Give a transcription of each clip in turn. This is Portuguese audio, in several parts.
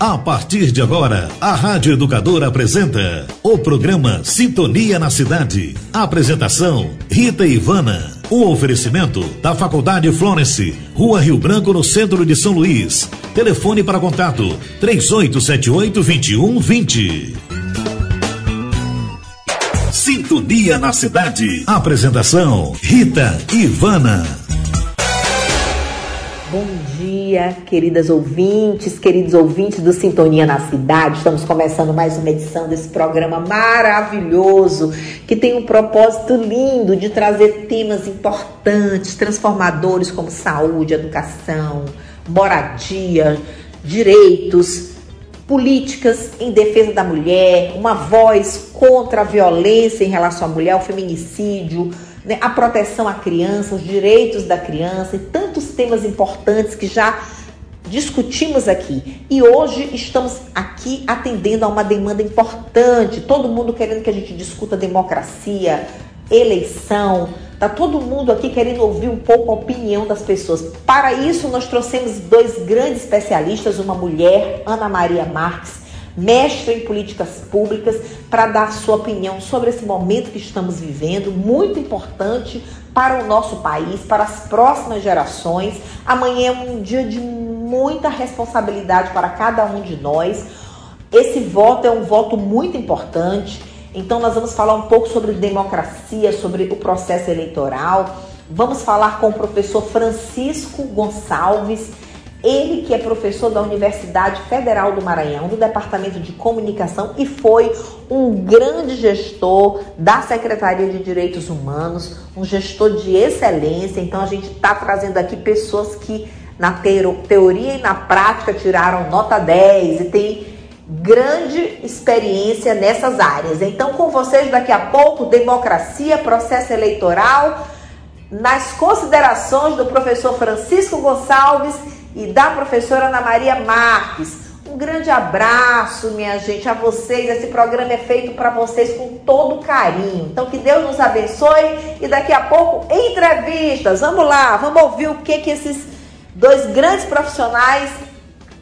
A partir de agora, a Rádio Educadora apresenta o programa Sintonia na Cidade. Apresentação: Rita Ivana. O oferecimento da Faculdade Florence, Rua Rio Branco, no centro de São Luís. Telefone para contato: 3878-2120. Sintonia na Cidade. Apresentação: Rita Ivana. Bom dia, queridas ouvintes, queridos ouvintes do Sintonia na Cidade. Estamos começando mais uma edição desse programa maravilhoso que tem um propósito lindo de trazer temas importantes, transformadores como saúde, educação, moradia, direitos, políticas em defesa da mulher, uma voz contra a violência em relação à mulher, o feminicídio né, a proteção à criança, os direitos da criança e tantos temas importantes que já discutimos aqui. E hoje estamos aqui atendendo a uma demanda importante, todo mundo querendo que a gente discuta democracia, eleição, tá todo mundo aqui querendo ouvir um pouco a opinião das pessoas. Para isso nós trouxemos dois grandes especialistas, uma mulher, Ana Maria Marques, mestre em políticas públicas, para dar sua opinião sobre esse momento que estamos vivendo, muito importante para o nosso país, para as próximas gerações. Amanhã é um dia de muita responsabilidade para cada um de nós. Esse voto é um voto muito importante. Então, nós vamos falar um pouco sobre democracia, sobre o processo eleitoral. Vamos falar com o professor Francisco Gonçalves ele que é professor da Universidade Federal do Maranhão, do Departamento de Comunicação e foi um grande gestor da Secretaria de Direitos Humanos, um gestor de excelência. Então a gente está trazendo aqui pessoas que na teoria e na prática tiraram nota 10 e tem grande experiência nessas áreas. Então com vocês daqui a pouco democracia, processo eleitoral, nas considerações do professor Francisco Gonçalves e da professora Ana Maria Marques. Um grande abraço, minha gente, a vocês. Esse programa é feito para vocês com todo carinho. Então, que Deus nos abençoe e daqui a pouco, entrevistas. Vamos lá, vamos ouvir o que, que esses dois grandes profissionais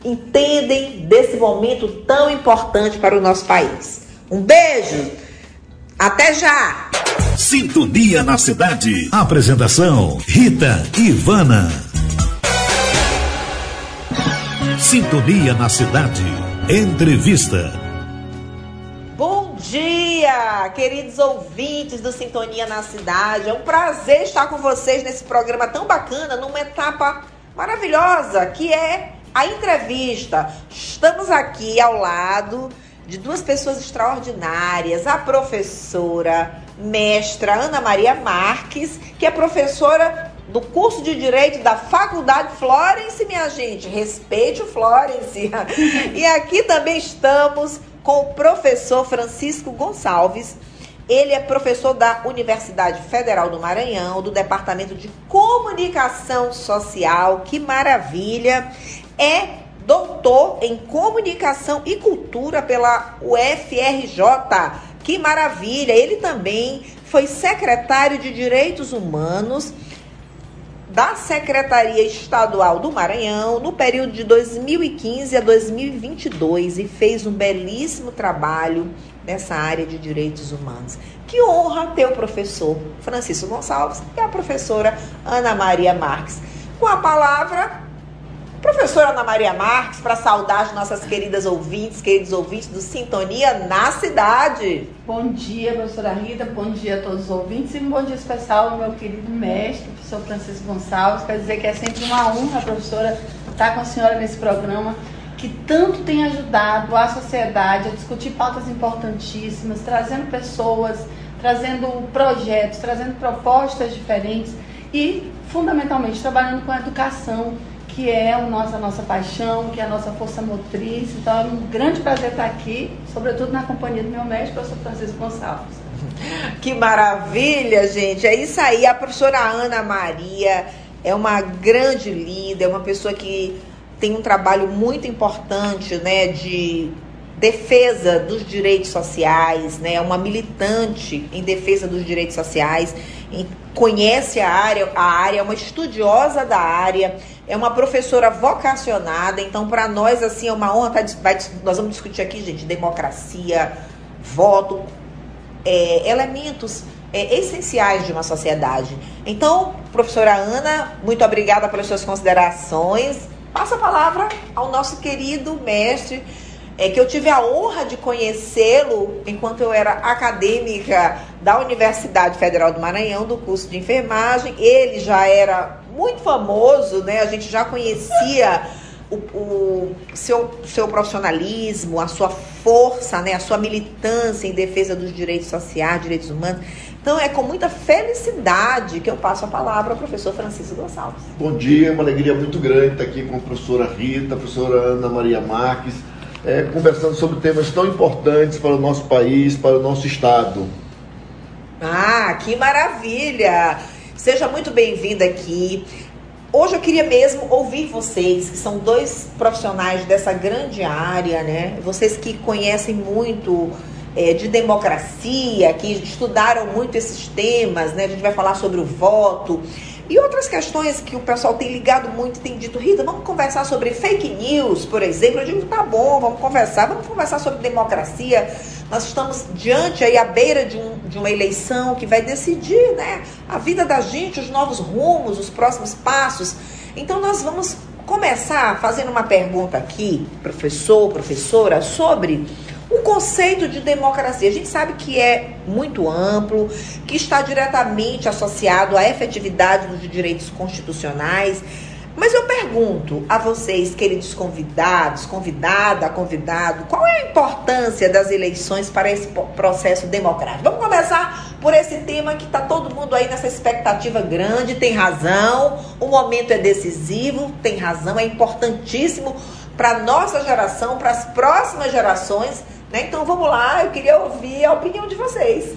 entendem desse momento tão importante para o nosso país. Um beijo, até já! Sintonia na Cidade. Apresentação: Rita Ivana. Sintonia na Cidade. Entrevista. Bom dia, queridos ouvintes do Sintonia na Cidade. É um prazer estar com vocês nesse programa tão bacana, numa etapa maravilhosa que é a entrevista. Estamos aqui ao lado de duas pessoas extraordinárias, a professora mestra Ana Maria Marques, que é professora do curso de Direito da Faculdade Florence, minha gente. Respeite o Florence. e aqui também estamos com o professor Francisco Gonçalves. Ele é professor da Universidade Federal do Maranhão, do Departamento de Comunicação Social. Que maravilha! É doutor em Comunicação e Cultura pela UFRJ. Que maravilha! Ele também foi secretário de Direitos Humanos da Secretaria Estadual do Maranhão no período de 2015 a 2022 e fez um belíssimo trabalho nessa área de direitos humanos. Que honra ter o professor Francisco Gonçalves e a professora Ana Maria Marques. Com a palavra, Professora Ana Maria Marques, para saudar as nossas queridas ouvintes, queridos ouvintes do Sintonia na Cidade. Bom dia, professora Rita, bom dia a todos os ouvintes e um bom dia especial ao meu querido mestre, professor Francisco Gonçalves. Quero dizer que é sempre uma honra, professora, estar com a senhora nesse programa que tanto tem ajudado a sociedade a discutir pautas importantíssimas, trazendo pessoas, trazendo projetos, trazendo propostas diferentes e, fundamentalmente, trabalhando com a educação que é o nosso, a nossa paixão, que é a nossa força motriz. Então é um grande prazer estar aqui, sobretudo na companhia do meu mestre, professor Francisco Gonçalves. Que maravilha, gente! É isso aí. A professora Ana Maria é uma grande líder, é uma pessoa que tem um trabalho muito importante, né, de defesa dos direitos sociais, né, uma militante em defesa dos direitos sociais conhece a área, a área, é uma estudiosa da área, é uma professora vocacionada, então para nós assim é uma honra, tá, vai, nós vamos discutir aqui, gente, democracia, voto, é, elementos é, essenciais de uma sociedade. Então, professora Ana, muito obrigada pelas suas considerações. Passa a palavra ao nosso querido mestre, é, que eu tive a honra de conhecê-lo enquanto eu era acadêmica da Universidade Federal do Maranhão, do curso de enfermagem. Ele já era muito famoso, né? A gente já conhecia o, o seu, seu profissionalismo, a sua força, né? a sua militância em defesa dos direitos sociais, direitos humanos. Então é com muita felicidade que eu passo a palavra ao professor Francisco Gonçalves. Bom dia, uma alegria muito grande estar aqui com a professora Rita, a professora Ana Maria Marques, é, conversando sobre temas tão importantes para o nosso país, para o nosso estado. Ah, que maravilha! Seja muito bem-vinda aqui. Hoje eu queria mesmo ouvir vocês, que são dois profissionais dessa grande área, né? Vocês que conhecem muito é, de democracia, que estudaram muito esses temas, né? A gente vai falar sobre o voto. E outras questões que o pessoal tem ligado muito, tem dito, Rita, vamos conversar sobre fake news, por exemplo. Eu digo, tá bom, vamos conversar, vamos conversar sobre democracia. Nós estamos diante aí à beira de, um, de uma eleição que vai decidir né, a vida da gente, os novos rumos, os próximos passos. Então nós vamos começar fazendo uma pergunta aqui, professor, professora, sobre o conceito de democracia, a gente sabe que é muito amplo, que está diretamente associado à efetividade dos direitos constitucionais. Mas eu pergunto a vocês, queridos convidados, convidada, convidado, qual é a importância das eleições para esse processo democrático? Vamos começar por esse tema que está todo mundo aí nessa expectativa grande, tem razão, o momento é decisivo, tem razão, é importantíssimo para a nossa geração, para as próximas gerações né? Então vamos lá, eu queria ouvir a opinião de vocês.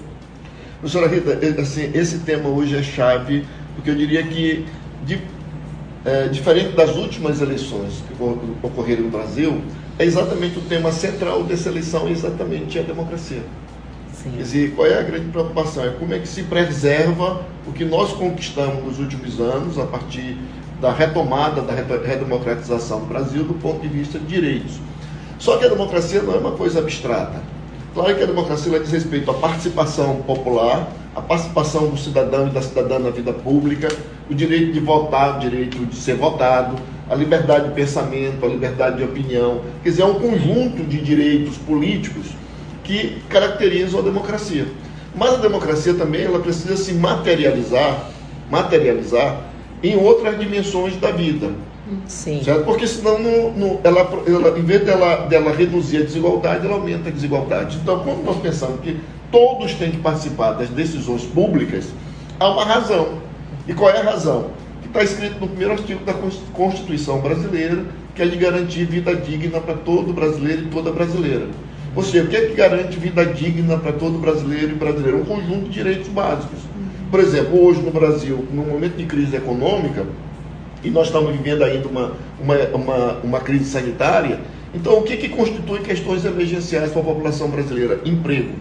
Professora Rita, assim, esse tema hoje é chave, porque eu diria que, de, é, diferente das últimas eleições que ocorreram no Brasil, é exatamente o tema central dessa eleição, exatamente a democracia. Sim. Quer dizer, qual é a grande preocupação? É como é que se preserva o que nós conquistamos nos últimos anos, a partir da retomada da redemocratização do Brasil, do ponto de vista de direitos. Só que a democracia não é uma coisa abstrata. Claro que a democracia diz respeito à participação popular, à participação do cidadão e da cidadã na vida pública, o direito de votar, o direito de ser votado, a liberdade de pensamento, a liberdade de opinião. Quer dizer, é um conjunto de direitos políticos que caracterizam a democracia. Mas a democracia também ela precisa se materializar, materializar em outras dimensões da vida. Sim. Certo? Porque senão no, no, ela, ela, em vez dela, dela reduzir a desigualdade, ela aumenta a desigualdade. Então, quando nós pensamos que todos têm que participar das decisões públicas, há uma razão. E qual é a razão? Que está escrito no primeiro artigo da Constituição brasileira, que é de garantir vida digna para todo brasileiro e toda brasileira. Ou seja, o que é que garante vida digna para todo brasileiro e brasileira? Um conjunto de direitos básicos. Por exemplo, hoje no Brasil, no momento de crise econômica, e nós estamos vivendo ainda uma, uma, uma, uma crise sanitária. Então, o que, que constitui questões emergenciais para a população brasileira? Emprego.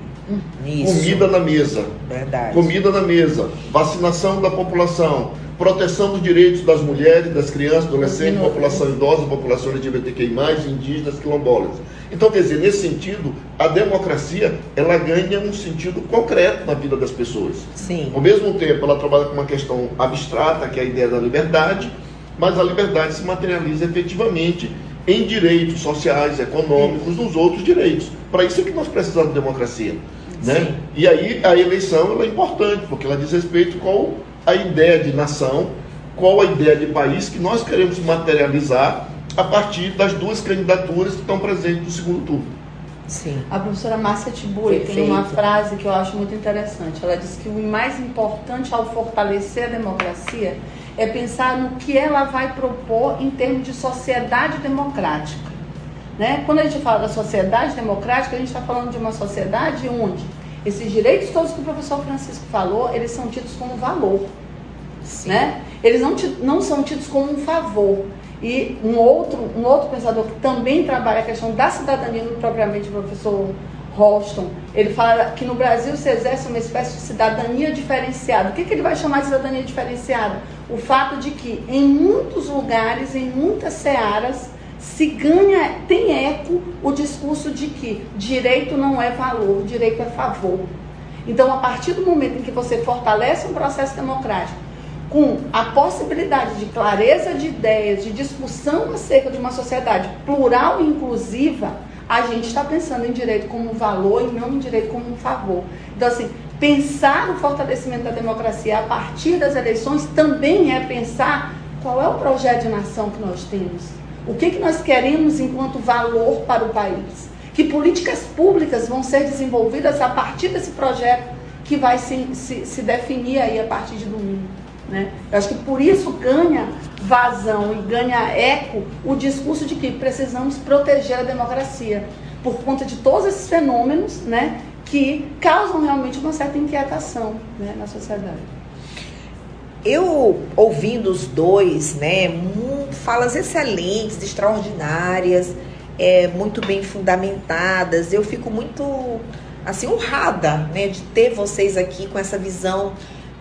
Isso. Comida na mesa. Verdade. Comida na mesa. Vacinação da população. Proteção dos direitos das mulheres, das crianças, adolescentes, população idosa, população LGBTQI, indígenas, quilombolas. Então, quer dizer, nesse sentido, a democracia ela ganha um sentido concreto na vida das pessoas. Sim. Ao mesmo tempo, ela trabalha com uma questão abstrata, que é a ideia da liberdade, mas a liberdade se materializa efetivamente em direitos sociais, econômicos, nos outros direitos. Para isso é que nós precisamos de democracia. Né? E aí a eleição é importante, porque ela diz respeito com a ideia de nação, qual a ideia de país que nós queremos materializar a partir das duas candidaturas que estão presentes no segundo turno. Sim. A professora Márcia Tiburi tem uma frase que eu acho muito interessante. Ela diz que o mais importante ao fortalecer a democracia é pensar no que ela vai propor em termos de sociedade democrática. Né? Quando a gente fala da sociedade democrática, a gente está falando de uma sociedade onde esses direitos todos que o professor Francisco falou, eles são tidos como valor. Né? Eles não, não são tidos como um favor. E um outro, um outro pensador que também trabalha a questão da cidadania, propriamente o professor Ralston, ele fala que no Brasil se exerce uma espécie de cidadania diferenciada. O que, que ele vai chamar de cidadania diferenciada? O fato de que em muitos lugares, em muitas searas, se ganha, tem eco o discurso de que direito não é valor, direito é favor. Então, a partir do momento em que você fortalece um processo democrático, com a possibilidade de clareza de ideias, de discussão acerca de uma sociedade plural e inclusiva, a gente está pensando em direito como um valor e não em direito como um favor. Então, assim, pensar o fortalecimento da democracia a partir das eleições também é pensar qual é o projeto de nação que nós temos. O que, que nós queremos enquanto valor para o país? Que políticas públicas vão ser desenvolvidas a partir desse projeto que vai se, se, se definir aí a partir de domingo? Né? Eu acho que por isso ganha vazão e ganha eco o discurso de que precisamos proteger a democracia, por conta de todos esses fenômenos né, que causam realmente uma certa inquietação né, na sociedade. Eu, ouvindo os dois, né, falas excelentes, extraordinárias, é, muito bem fundamentadas, eu fico muito assim honrada né, de ter vocês aqui com essa visão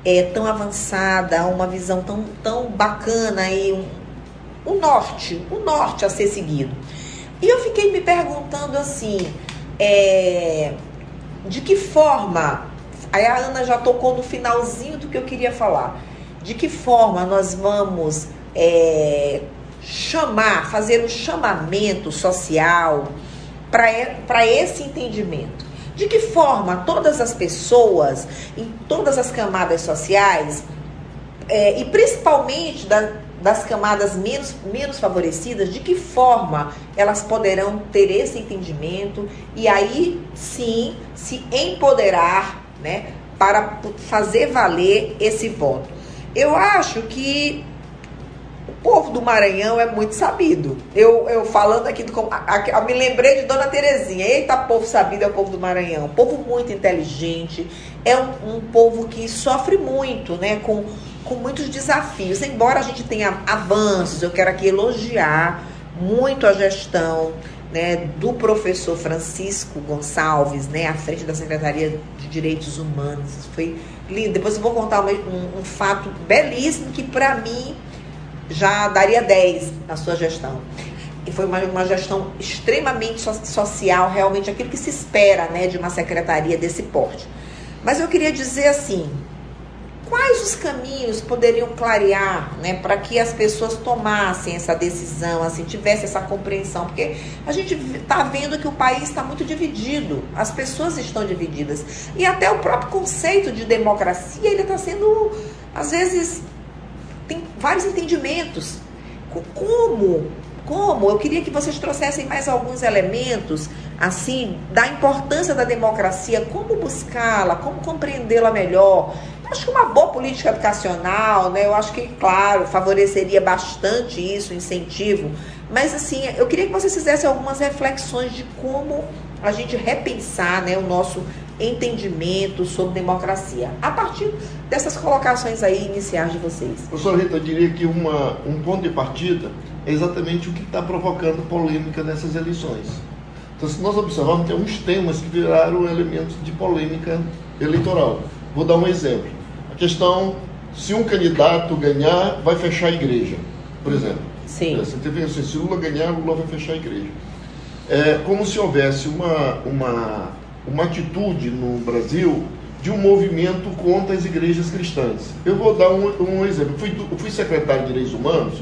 é, tão avançada, uma visão tão, tão bacana e um, um norte, um norte a ser seguido. E eu fiquei me perguntando assim, é, de que forma, aí a Ana já tocou no finalzinho do que eu queria falar, de que forma nós vamos é, chamar, fazer um chamamento social para esse entendimento. De que forma todas as pessoas, em todas as camadas sociais, é, e principalmente da, das camadas menos, menos favorecidas, de que forma elas poderão ter esse entendimento e aí sim se empoderar né, para fazer valer esse voto. Eu acho que o povo do Maranhão é muito sabido. Eu, eu falando aqui, do, eu me lembrei de Dona Terezinha. Eita, povo sabido é o povo do Maranhão. Povo muito inteligente. É um, um povo que sofre muito, né? Com, com muitos desafios. Embora a gente tenha avanços, eu quero aqui elogiar muito a gestão né, do professor Francisco Gonçalves, né, à frente da Secretaria de Direitos Humanos. Foi lindo. Depois eu vou contar um, um, um fato belíssimo que, para mim, já daria 10 na sua gestão. E foi uma, uma gestão extremamente so, social, realmente aquilo que se espera né, de uma secretaria desse porte. Mas eu queria dizer assim, quais os caminhos poderiam clarear né, para que as pessoas tomassem essa decisão, assim, tivesse essa compreensão? Porque a gente está vendo que o país está muito dividido, as pessoas estão divididas. E até o próprio conceito de democracia ele está sendo, às vezes, tem vários entendimentos. Como? Como? Eu queria que vocês trouxessem mais alguns elementos, assim, da importância da democracia, como buscá-la, como compreendê-la melhor. Acho que uma boa política educacional, né? Eu acho que, claro, favoreceria bastante isso, incentivo. Mas, assim, eu queria que vocês fizessem algumas reflexões de como a gente repensar né, o nosso entendimento sobre democracia. A partir dessas colocações aí iniciais de vocês. Professora Rita, eu diria que uma, um ponto de partida é exatamente o que está provocando polêmica nessas eleições. Então, se nós observarmos, tem alguns temas que viraram elementos de polêmica eleitoral. Vou dar um exemplo. Questão, se um candidato ganhar, vai fechar a igreja, por exemplo. Sim. Você teve assim, se Lula ganhar, Lula vai fechar a igreja. É como se houvesse uma, uma uma atitude no Brasil de um movimento contra as igrejas cristãs. Eu vou dar um, um exemplo. Eu fui, eu fui, secretário de Direitos Humanos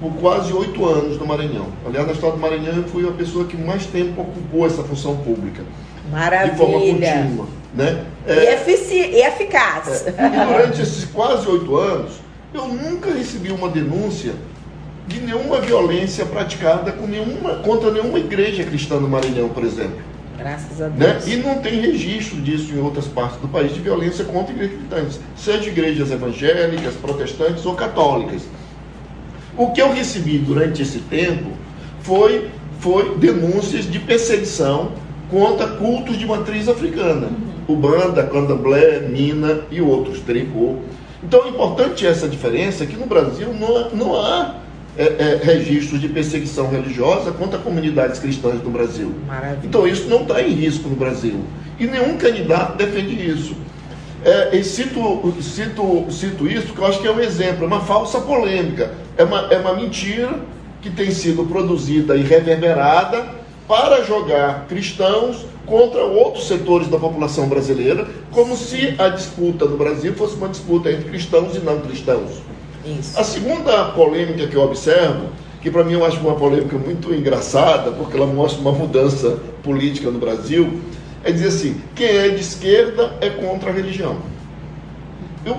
por quase oito anos no Maranhão. Aliás, na história do Maranhão, eu fui a pessoa que mais tempo ocupou essa função pública. Maravilha. De forma contínua. Né? É, e, eficaz. É, e durante esses quase oito anos, eu nunca recebi uma denúncia de nenhuma violência praticada com nenhuma, contra nenhuma igreja cristã no Maranhão, por exemplo. Graças a né? Deus. Né? E não tem registro disso em outras partes do país de violência contra igrejas cristãs, seja igrejas evangélicas, protestantes ou católicas. O que eu recebi durante esse tempo foi, foi denúncias de perseguição contra cultos de matriz africana. Ubanda, Candomblé, Mina e outros, Tricô. Então é importante essa diferença que no Brasil não, não há é, é, registros de perseguição religiosa contra comunidades cristãs no Brasil. Maravilha. Então isso não está em risco no Brasil. E nenhum candidato defende isso. É, e cito, cito, cito isso porque eu acho que é um exemplo, é uma falsa polêmica, é uma, é uma mentira que tem sido produzida e reverberada para jogar cristãos contra outros setores da população brasileira, como se a disputa no Brasil fosse uma disputa entre cristãos e não cristãos. Isso. A segunda polêmica que eu observo, que para mim eu acho uma polêmica muito engraçada, porque ela mostra uma mudança política no Brasil, é dizer assim: quem é de esquerda é contra a religião.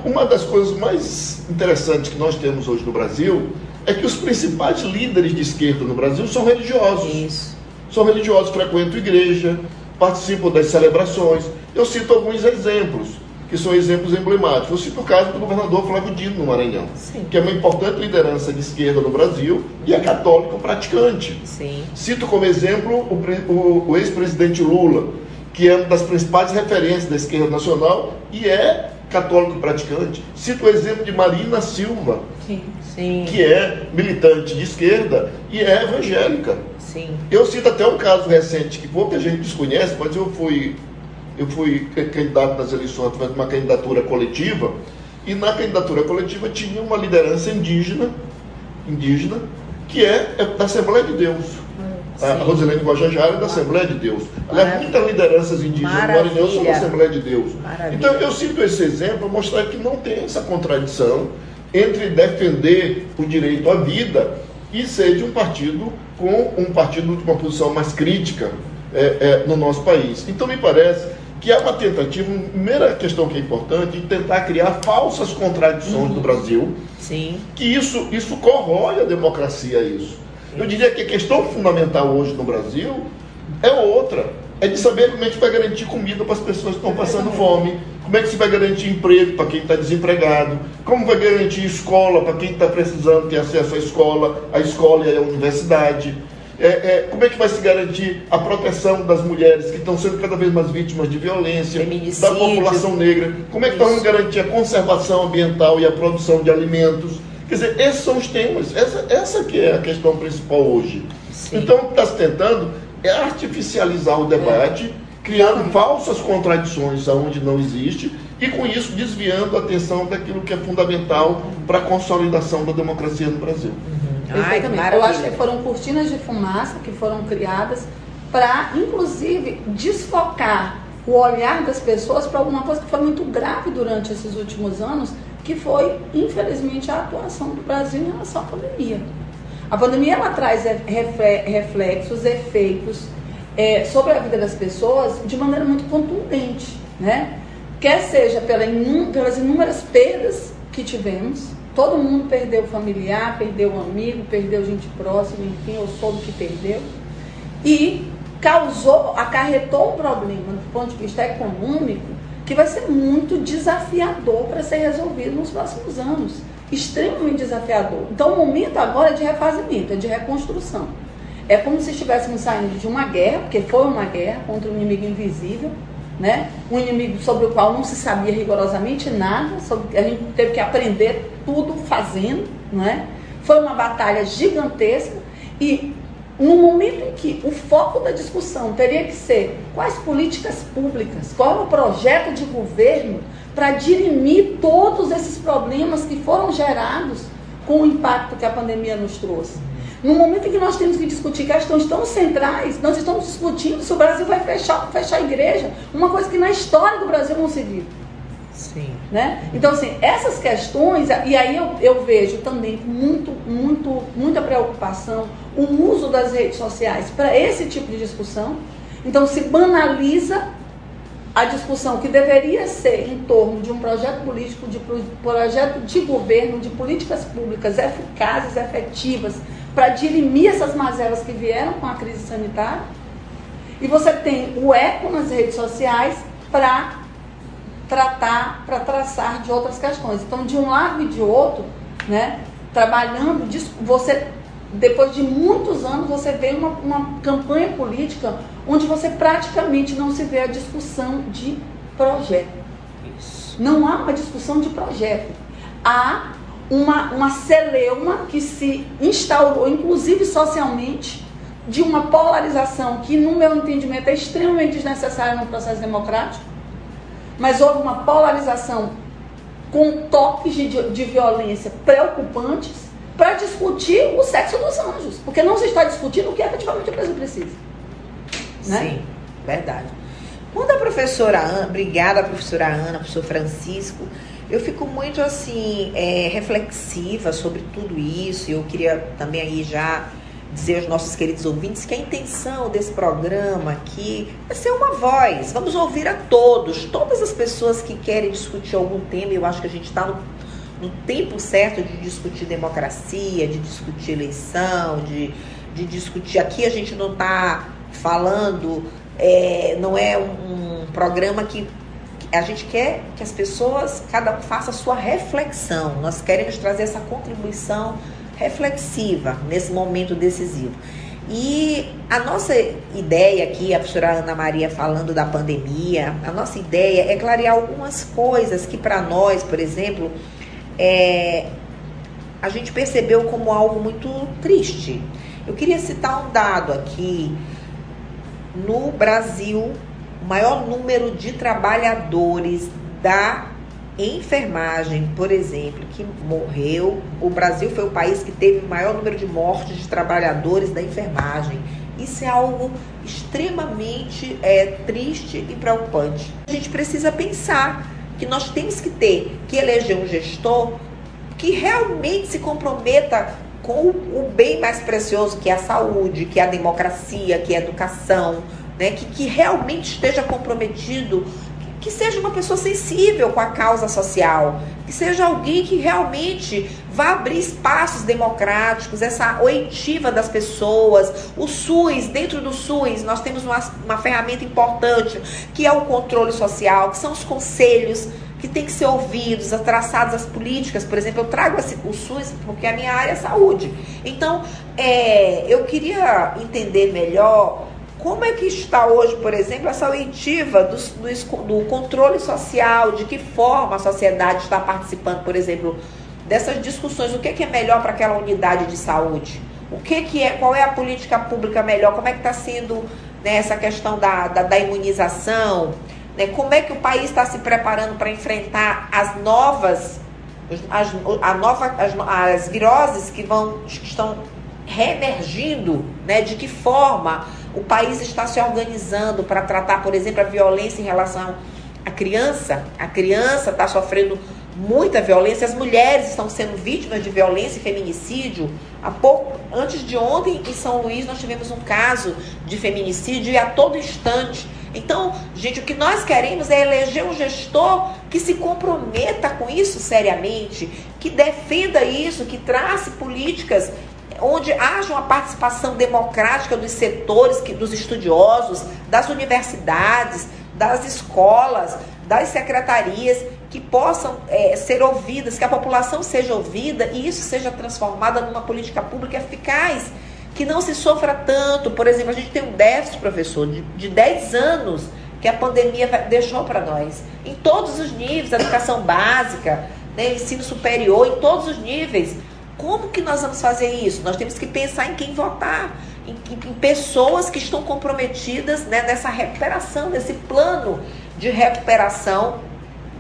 Uma das coisas mais interessantes que nós temos hoje no Brasil é que os principais líderes de esquerda no Brasil são religiosos. Isso. São religiosos, frequentam igreja, participam das celebrações. Eu cito alguns exemplos que são exemplos emblemáticos. Eu cito o caso do governador Flávio Dino, no Maranhão, Sim. que é uma importante liderança de esquerda no Brasil e é católico praticante. Sim. Cito como exemplo o, o, o ex-presidente Lula, que é uma das principais referências da esquerda nacional e é católico praticante. Cito o exemplo de Marina Silva, Sim. Sim. que é militante de esquerda e é evangélica. Sim. Eu cito até um caso recente que pouca gente desconhece, mas eu fui eu fui candidato nas eleições através de uma candidatura coletiva, e na candidatura coletiva tinha uma liderança indígena, indígena que é, é da Assembleia de Deus. Sim. A Rosilene Guajajara é da Assembleia de Deus. Aliás, muitas lideranças indígenas do Maranhão são da Assembleia de Deus. Maravilha. Então, eu cito esse exemplo para mostrar que não tem essa contradição entre defender o direito à vida e ser de um partido com um partido de uma posição mais crítica é, é, no nosso país. Então, me parece que é uma tentativa, uma primeira questão que é importante, de tentar criar falsas contradições uhum. no Brasil, Sim. que isso, isso corrói a democracia, isso. Eu diria que a questão fundamental hoje no Brasil é outra, é de saber como é que vai garantir comida para as pessoas que estão passando fome, como é que se vai garantir emprego para quem está desempregado, como vai garantir escola para quem está precisando ter acesso à escola, à escola e à universidade, é, é, como é que vai se garantir a proteção das mulheres que estão sendo cada vez mais vítimas de violência, da população negra? Como é que vamos garantir a conservação ambiental e a produção de alimentos? Quer dizer, esses são os temas, essa, essa que é a questão principal hoje. Sim. Então, o que está se tentando é artificializar o debate, é. criando falsas contradições aonde não existe, e com isso desviando a atenção daquilo que é fundamental para a consolidação da democracia no Brasil. Exatamente. Ai, Eu acho que foram cortinas de fumaça que foram criadas para, inclusive, desfocar o olhar das pessoas para alguma coisa que foi muito grave durante esses últimos anos, que foi, infelizmente, a atuação do Brasil em relação à pandemia. A pandemia ela traz reflexos, efeitos é, sobre a vida das pessoas de maneira muito contundente, né? Quer seja pela pelas inúmeras perdas que tivemos, Todo mundo perdeu familiar, perdeu amigo, perdeu gente próxima, enfim, eu soube que perdeu. E causou, acarretou um problema do ponto de vista econômico que vai ser muito desafiador para ser resolvido nos próximos anos. Extremamente desafiador. Então, o momento agora é de refazimento, é de reconstrução. É como se estivéssemos saindo de uma guerra, porque foi uma guerra contra um inimigo invisível, né? um inimigo sobre o qual não se sabia rigorosamente nada, sobre, a gente teve que aprender tudo fazendo, não é? Foi uma batalha gigantesca e no momento em que o foco da discussão teria que ser quais políticas públicas, qual é o projeto de governo para dirimir todos esses problemas que foram gerados com o impacto que a pandemia nos trouxe. No momento em que nós temos que discutir questões tão centrais, nós estamos discutindo se o Brasil vai fechar, fechar a igreja, uma coisa que na história do Brasil não se viu. Sim. Né? Então, assim, essas questões, e aí eu, eu vejo também muito, muito, muita preocupação o uso das redes sociais para esse tipo de discussão. Então, se banaliza a discussão que deveria ser em torno de um projeto político, de projeto de governo, de políticas públicas eficazes, efetivas, para dirimir essas mazelas que vieram com a crise sanitária. E você tem o eco nas redes sociais para tratar, para traçar de outras questões. Então, de um lado e de outro, né, trabalhando, você, depois de muitos anos, você vê uma, uma campanha política onde você praticamente não se vê a discussão de projeto. Isso. Não há uma discussão de projeto. Há uma, uma celeuma que se instaurou, inclusive socialmente, de uma polarização que, no meu entendimento, é extremamente desnecessária no processo democrático, mas houve uma polarização com toques de, de violência preocupantes para discutir o sexo dos anjos, porque não se está discutindo o que efetivamente o Brasil precisa. Né? Sim, verdade. Quando a professora Ana, obrigada professora Ana, professor Francisco, eu fico muito assim, é, reflexiva sobre tudo isso. Eu queria também aí já dizer aos nossos queridos ouvintes que a intenção desse programa aqui é ser uma voz. Vamos ouvir a todos, todas as pessoas que querem discutir algum tema. Eu acho que a gente está no, no, tempo certo de discutir democracia, de discutir eleição, de, de discutir. Aqui a gente não está falando, é, não é um, um programa que a gente quer que as pessoas, cada um faça a sua reflexão. Nós queremos trazer essa contribuição reflexiva nesse momento decisivo. E a nossa ideia aqui, a professora Ana Maria falando da pandemia, a nossa ideia é clarear algumas coisas que para nós, por exemplo, é, a gente percebeu como algo muito triste. Eu queria citar um dado aqui. No Brasil, o maior número de trabalhadores da enfermagem, por exemplo, que morreu. O Brasil foi o país que teve o maior número de mortes de trabalhadores da enfermagem. Isso é algo extremamente é, triste e preocupante. A gente precisa pensar que nós temos que ter que eleger um gestor que realmente se comprometa com o bem mais precioso que é a saúde, que é a democracia, que é a educação, né? que, que realmente esteja comprometido que seja uma pessoa sensível com a causa social, que seja alguém que realmente vá abrir espaços democráticos, essa oitiva das pessoas, o SUS, dentro do SUS, nós temos uma, uma ferramenta importante, que é o controle social, que são os conselhos que têm que ser ouvidos, traçadas as políticas, por exemplo, eu trago o SUS porque a minha área é saúde. Então, é, eu queria entender melhor como é que está hoje, por exemplo, essa oitiva do, do, do, controle social? De que forma a sociedade está participando, por exemplo, dessas discussões? O que é, que é melhor para aquela unidade de saúde? O que, que é, qual é a política pública melhor? Como é que está sendo né, essa questão da, da, da imunização? Né? Como é que o país está se preparando para enfrentar as novas, as, a nova, as, as viroses que vão que estão reemergindo, né? De que forma o país está se organizando para tratar, por exemplo, a violência em relação à criança. A criança está sofrendo muita violência, as mulheres estão sendo vítimas de violência e feminicídio. Há pouco, antes de ontem, em São Luís, nós tivemos um caso de feminicídio e a todo instante. Então, gente, o que nós queremos é eleger um gestor que se comprometa com isso seriamente, que defenda isso, que trace políticas onde haja uma participação democrática dos setores, dos estudiosos, das universidades, das escolas, das secretarias, que possam é, ser ouvidas, que a população seja ouvida e isso seja transformado numa política pública eficaz, que não se sofra tanto. Por exemplo, a gente tem um déficit, professor, de, de 10 anos que a pandemia deixou para nós, em todos os níveis, educação básica, né, ensino superior, em todos os níveis. Como que nós vamos fazer isso? Nós temos que pensar em quem votar, em, em pessoas que estão comprometidas né, nessa recuperação, nesse plano de recuperação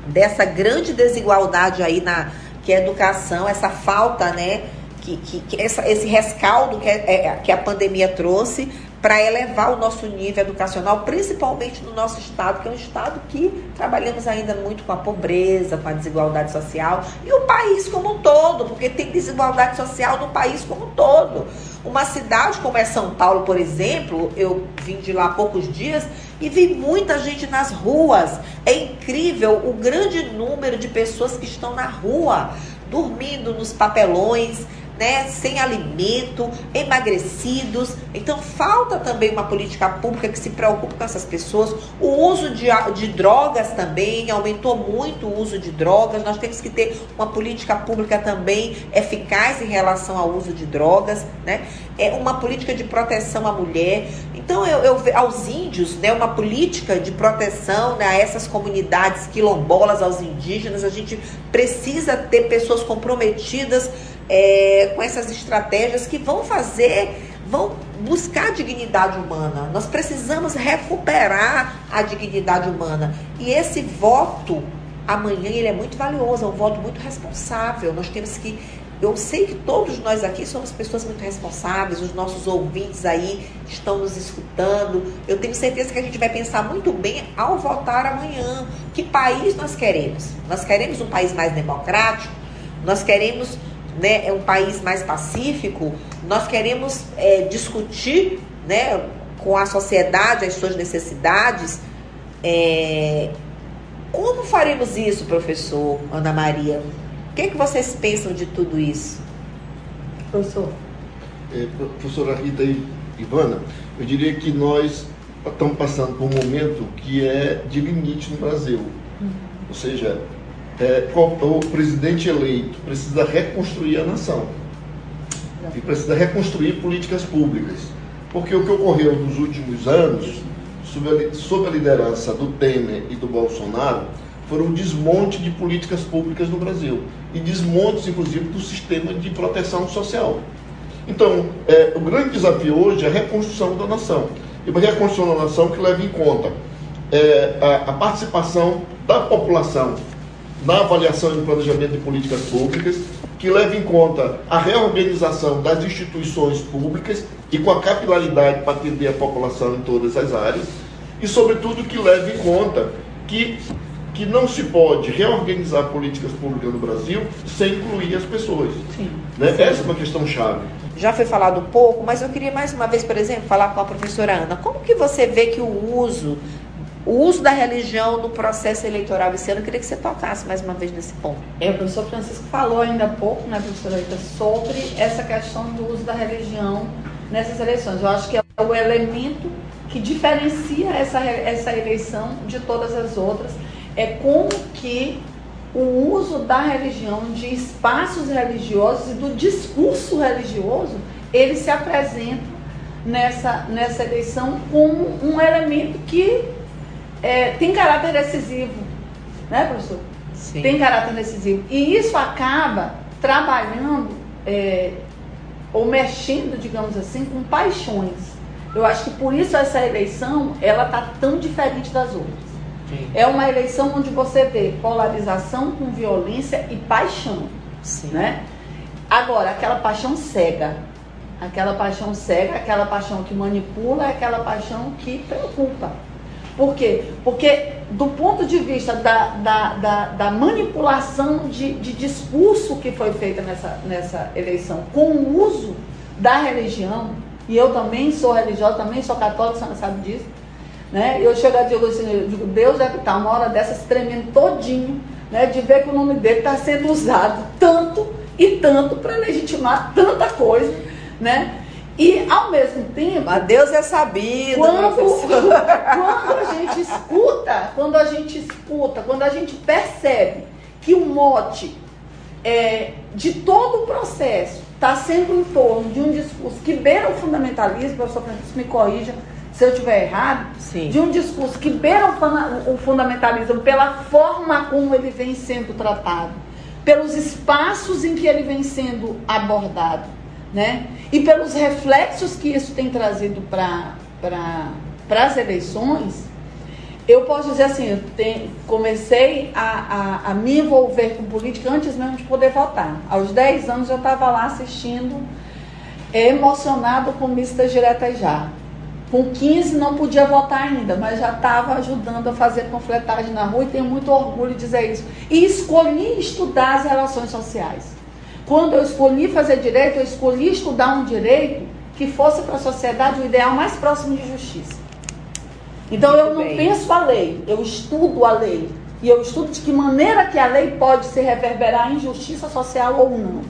dessa grande desigualdade aí na que é educação, essa falta, né, que, que, que essa, esse rescaldo que, é, é, que a pandemia trouxe para elevar o nosso nível educacional, principalmente no nosso estado, que é um estado que trabalhamos ainda muito com a pobreza, com a desigualdade social, e o país como um todo, porque tem desigualdade social no país como um todo. Uma cidade como é São Paulo, por exemplo, eu vim de lá há poucos dias e vi muita gente nas ruas. É incrível o grande número de pessoas que estão na rua, dormindo nos papelões, né, sem alimento, emagrecidos. Então falta também uma política pública que se preocupe com essas pessoas. O uso de, de drogas também aumentou muito o uso de drogas. Nós temos que ter uma política pública também eficaz em relação ao uso de drogas, né? É uma política de proteção à mulher. Então, eu, eu aos índios, né, uma política de proteção né, a essas comunidades quilombolas, aos indígenas, a gente precisa ter pessoas comprometidas é, com essas estratégias que vão fazer, vão buscar a dignidade humana. Nós precisamos recuperar a dignidade humana. E esse voto amanhã ele é muito valioso, é um voto muito responsável. Nós temos que eu sei que todos nós aqui somos pessoas muito responsáveis, os nossos ouvintes aí estão nos escutando. Eu tenho certeza que a gente vai pensar muito bem ao votar amanhã. Que país nós queremos? Nós queremos um país mais democrático? Nós queremos né, um país mais pacífico? Nós queremos é, discutir né, com a sociedade as suas necessidades? É, como faremos isso, professor Ana Maria? que, que vocês pensam de tudo isso? Professor. É, professora Rita e Ivana, eu diria que nós estamos passando por um momento que é de limite no Brasil. Uhum. Ou seja, é, o presidente eleito precisa reconstruir a nação. E precisa reconstruir políticas públicas. Porque o que ocorreu nos últimos anos, sob a, sob a liderança do Temer e do Bolsonaro, foram um desmonte de políticas públicas no Brasil e desmontes, inclusive, do sistema de proteção social. Então, é, o grande desafio hoje é a reconstrução da nação. E uma reconstrução da nação que leve em conta é, a, a, participação da população na avaliação e planejamento de políticas públicas, que leve em conta a reorganização das instituições públicas e com a capilaridade para atender a população em todas as áreas, e, sobretudo, que leve em conta que que não se pode reorganizar políticas públicas no Brasil sem incluir as pessoas. Sim. Né? Sim. Essa é uma questão chave. Já foi falado um pouco, mas eu queria mais uma vez, por exemplo, falar com a professora Ana. Como que você vê que o uso, o uso da religião no processo eleitoral esse ano? Eu queria que você tocasse mais uma vez nesse ponto. É, o professor Francisco falou ainda há pouco, né, professora Rita, sobre essa questão do uso da religião nessas eleições. Eu acho que é o elemento que diferencia essa, essa eleição de todas as outras é como que o uso da religião, de espaços religiosos e do discurso religioso, ele se apresenta nessa, nessa eleição como um elemento que é, tem caráter decisivo. Né, professor? Sim. Tem caráter decisivo. E isso acaba trabalhando é, ou mexendo, digamos assim, com paixões. Eu acho que por isso essa eleição ela está tão diferente das outras. É uma eleição onde você vê polarização com violência e paixão. Sim. Né? Agora, aquela paixão cega. Aquela paixão cega, aquela paixão que manipula, aquela paixão que preocupa. Por quê? Porque do ponto de vista da, da, da, da manipulação de, de, discurso que foi feita nessa, nessa eleição, com o uso da religião, e eu também sou religiosa, também sou católica, você sabe disso, né? Eu chego a dizer assim, digo, Deus deve estar uma hora dessas tremendo todinho, né? de ver que o nome dele está sendo usado tanto e tanto para legitimar tanta coisa, né? E ao mesmo tempo. Mas Deus é sabido. Quando, quando a gente escuta, quando a gente escuta, quando a gente percebe que o mote é, de todo o processo está sendo em torno de um discurso que beira o fundamentalismo, professor Francisco me corrija, se eu estiver errado, Sim. de um discurso que beira o fundamentalismo pela forma como ele vem sendo tratado, pelos espaços em que ele vem sendo abordado, né? E pelos reflexos que isso tem trazido para pra, as eleições, eu posso dizer assim, eu te, comecei a, a, a, me envolver com política antes mesmo de poder votar. Aos 10 anos eu estava lá assistindo, emocionado com mistas diretas já. Com 15 não podia votar ainda, mas já estava ajudando a fazer panfletagem na rua e tenho muito orgulho de dizer isso. E escolhi estudar as relações sociais. Quando eu escolhi fazer direito, eu escolhi estudar um direito que fosse para a sociedade o ideal mais próximo de justiça. Então eu não bem. penso a lei, eu estudo a lei. E eu estudo de que maneira que a lei pode se reverberar em justiça social ou não.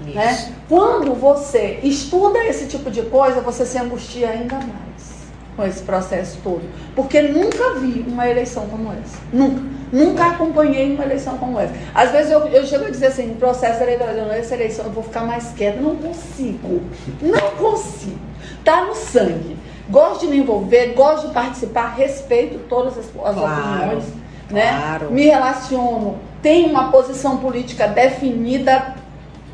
Né? Quando você estuda esse tipo de coisa, você se angustia ainda mais com esse processo todo. Porque nunca vi uma eleição como essa. Nunca. Nunca acompanhei uma eleição como essa. Às vezes eu, eu chego a dizer assim, no processo eleitoral, essa eleição eu vou ficar mais quieta. Não consigo. Não consigo. Está no sangue. Gosto de me envolver, gosto de participar, respeito todas as, as claro, opiniões. Né? Claro. Me relaciono, tenho uma posição política definida,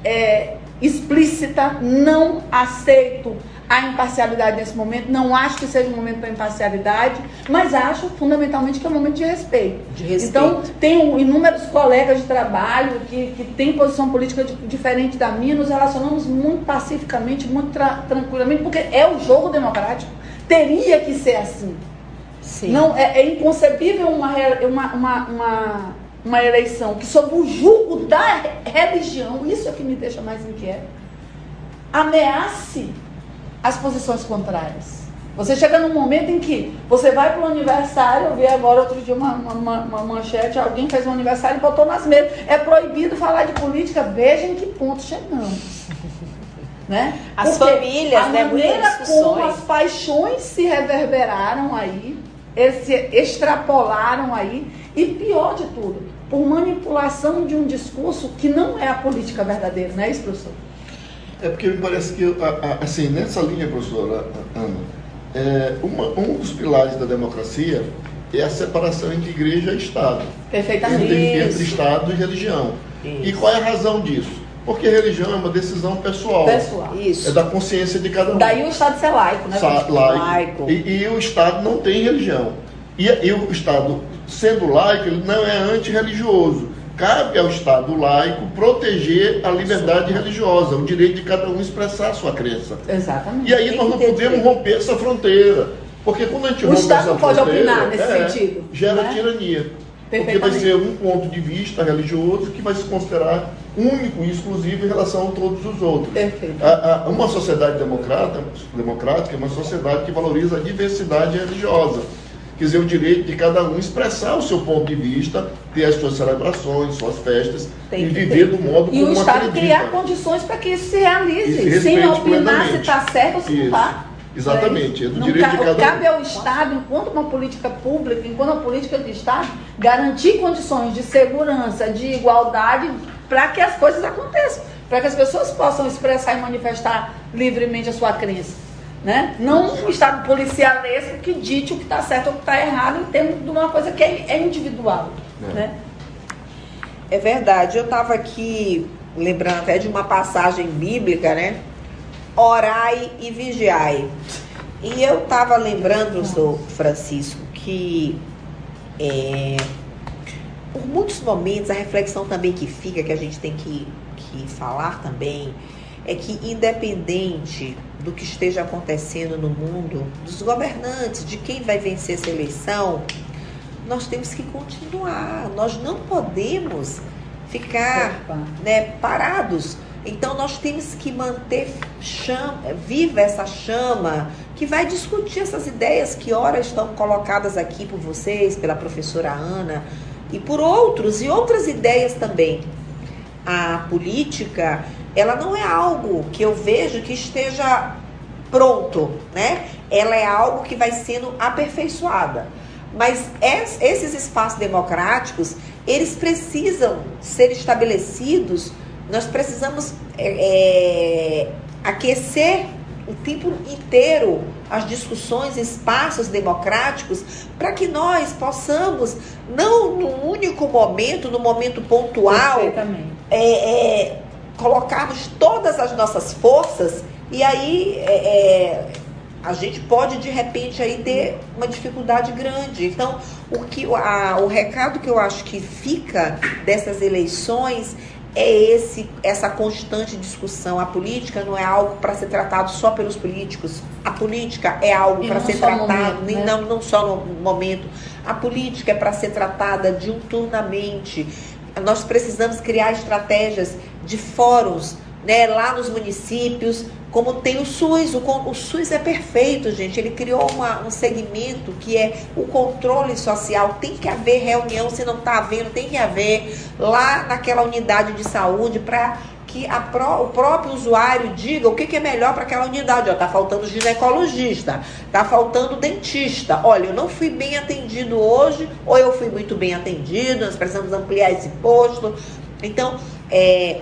é, explícita, não aceito a imparcialidade nesse momento. Não acho que seja um momento para imparcialidade, mas acho fundamentalmente que é um momento de respeito. De respeito. Então, tenho inúmeros colegas de trabalho que, que têm posição política de, diferente da minha, nos relacionamos muito pacificamente, muito tra tranquilamente, porque é o jogo democrático. Teria que ser assim. Sim. Não, é, é inconcebível uma, uma, uma, uma, uma eleição que, sob o julgo da religião, isso é que me deixa mais inquieto, ameace as posições contrárias. Você chega num momento em que você vai para o aniversário, eu vi agora outro dia uma, uma, uma, manchete, alguém fez um aniversário e botou nas mesas. É proibido falar de política, veja em que ponto chegamos. né? As Porque famílias, a né? maneira como as paixões se reverberaram aí, se extrapolaram aí, e pior de tudo, por manipulação de um discurso que não é a política verdadeira, não é isso, professor? É porque me parece que, assim, nessa linha, professora Ana, é, uma, um dos pilares da democracia é a separação entre igreja e Estado. Perfeitamente. Entre, entre Estado e religião. Isso. E qual é a razão disso? Porque religião é uma decisão pessoal. Pessoal. Isso. É da consciência de cada um. Daí o Estado ser laico, né? Sa laico. laico. E, e, o Estado não tem religião. E, e o Estado, sendo laico, ele não é antirreligioso cabe ao Estado laico proteger a liberdade religiosa, o direito de cada um expressar a sua crença. Exatamente. E aí nós não podemos romper essa fronteira. Porque quando a gente o rompe Estado essa pode fronteira, opinar nesse é, sentido. Gera né? tirania. Porque vai ser um ponto de vista religioso que vai se considerar único e exclusivo em relação a todos os outros. Perfeito. A, a, uma sociedade democrata, democrática é uma sociedade que valoriza a diversidade religiosa quer dizer, o direito de cada um expressar o seu ponto de vista, ter as suas celebrações, suas festas e viver do modo e como E o Estado acredita. criar condições para que isso se realize, se sem opinar se está certo ou se não está. Exatamente, é do direito de cada um. Cabe ao Estado, enquanto uma política pública, enquanto uma política de Estado, garantir condições de segurança, de igualdade, para que as coisas aconteçam, para que as pessoas possam expressar e manifestar livremente a sua crença. Né? Não um Estado policialesco que dite o que está certo ou o que está errado em termos de uma coisa que é, é individual. É. Né? é verdade. Eu estava aqui lembrando até de uma passagem bíblica, né? Orai e vigiai. E eu estava lembrando, professor Francisco, que é, por muitos momentos a reflexão também que fica, que a gente tem que, que falar também, é que independente do que esteja acontecendo no mundo, dos governantes, de quem vai vencer essa eleição, nós temos que continuar. Nós não podemos ficar né, parados. Então nós temos que manter chama, viva essa chama que vai discutir essas ideias que ora estão colocadas aqui por vocês, pela professora Ana e por outros e outras ideias também. A política ela não é algo que eu vejo que esteja pronto, né? Ela é algo que vai sendo aperfeiçoada. Mas esses espaços democráticos, eles precisam ser estabelecidos, nós precisamos é, é, aquecer o tempo inteiro as discussões, espaços democráticos, para que nós possamos, não num único momento, no momento pontual, é, é colocarmos todas as nossas forças e aí é, é, a gente pode de repente aí ter uma dificuldade grande. Então, o que a, o recado que eu acho que fica dessas eleições é esse essa constante discussão. A política não é algo para ser tratado só pelos políticos. A política é algo para ser tratado momento, né? não, não só no momento. A política é para ser tratada diuturnamente. Nós precisamos criar estratégias de fóruns né, lá nos municípios, como tem o SUS. O, o SUS é perfeito, gente. Ele criou uma, um segmento que é o controle social. Tem que haver reunião, se não está havendo, tem que haver lá naquela unidade de saúde para que pró, o próprio usuário diga o que, que é melhor para aquela unidade. Está faltando ginecologista, está faltando dentista. Olha, eu não fui bem atendido hoje, ou eu fui muito bem atendido, nós precisamos ampliar esse posto. Então, é,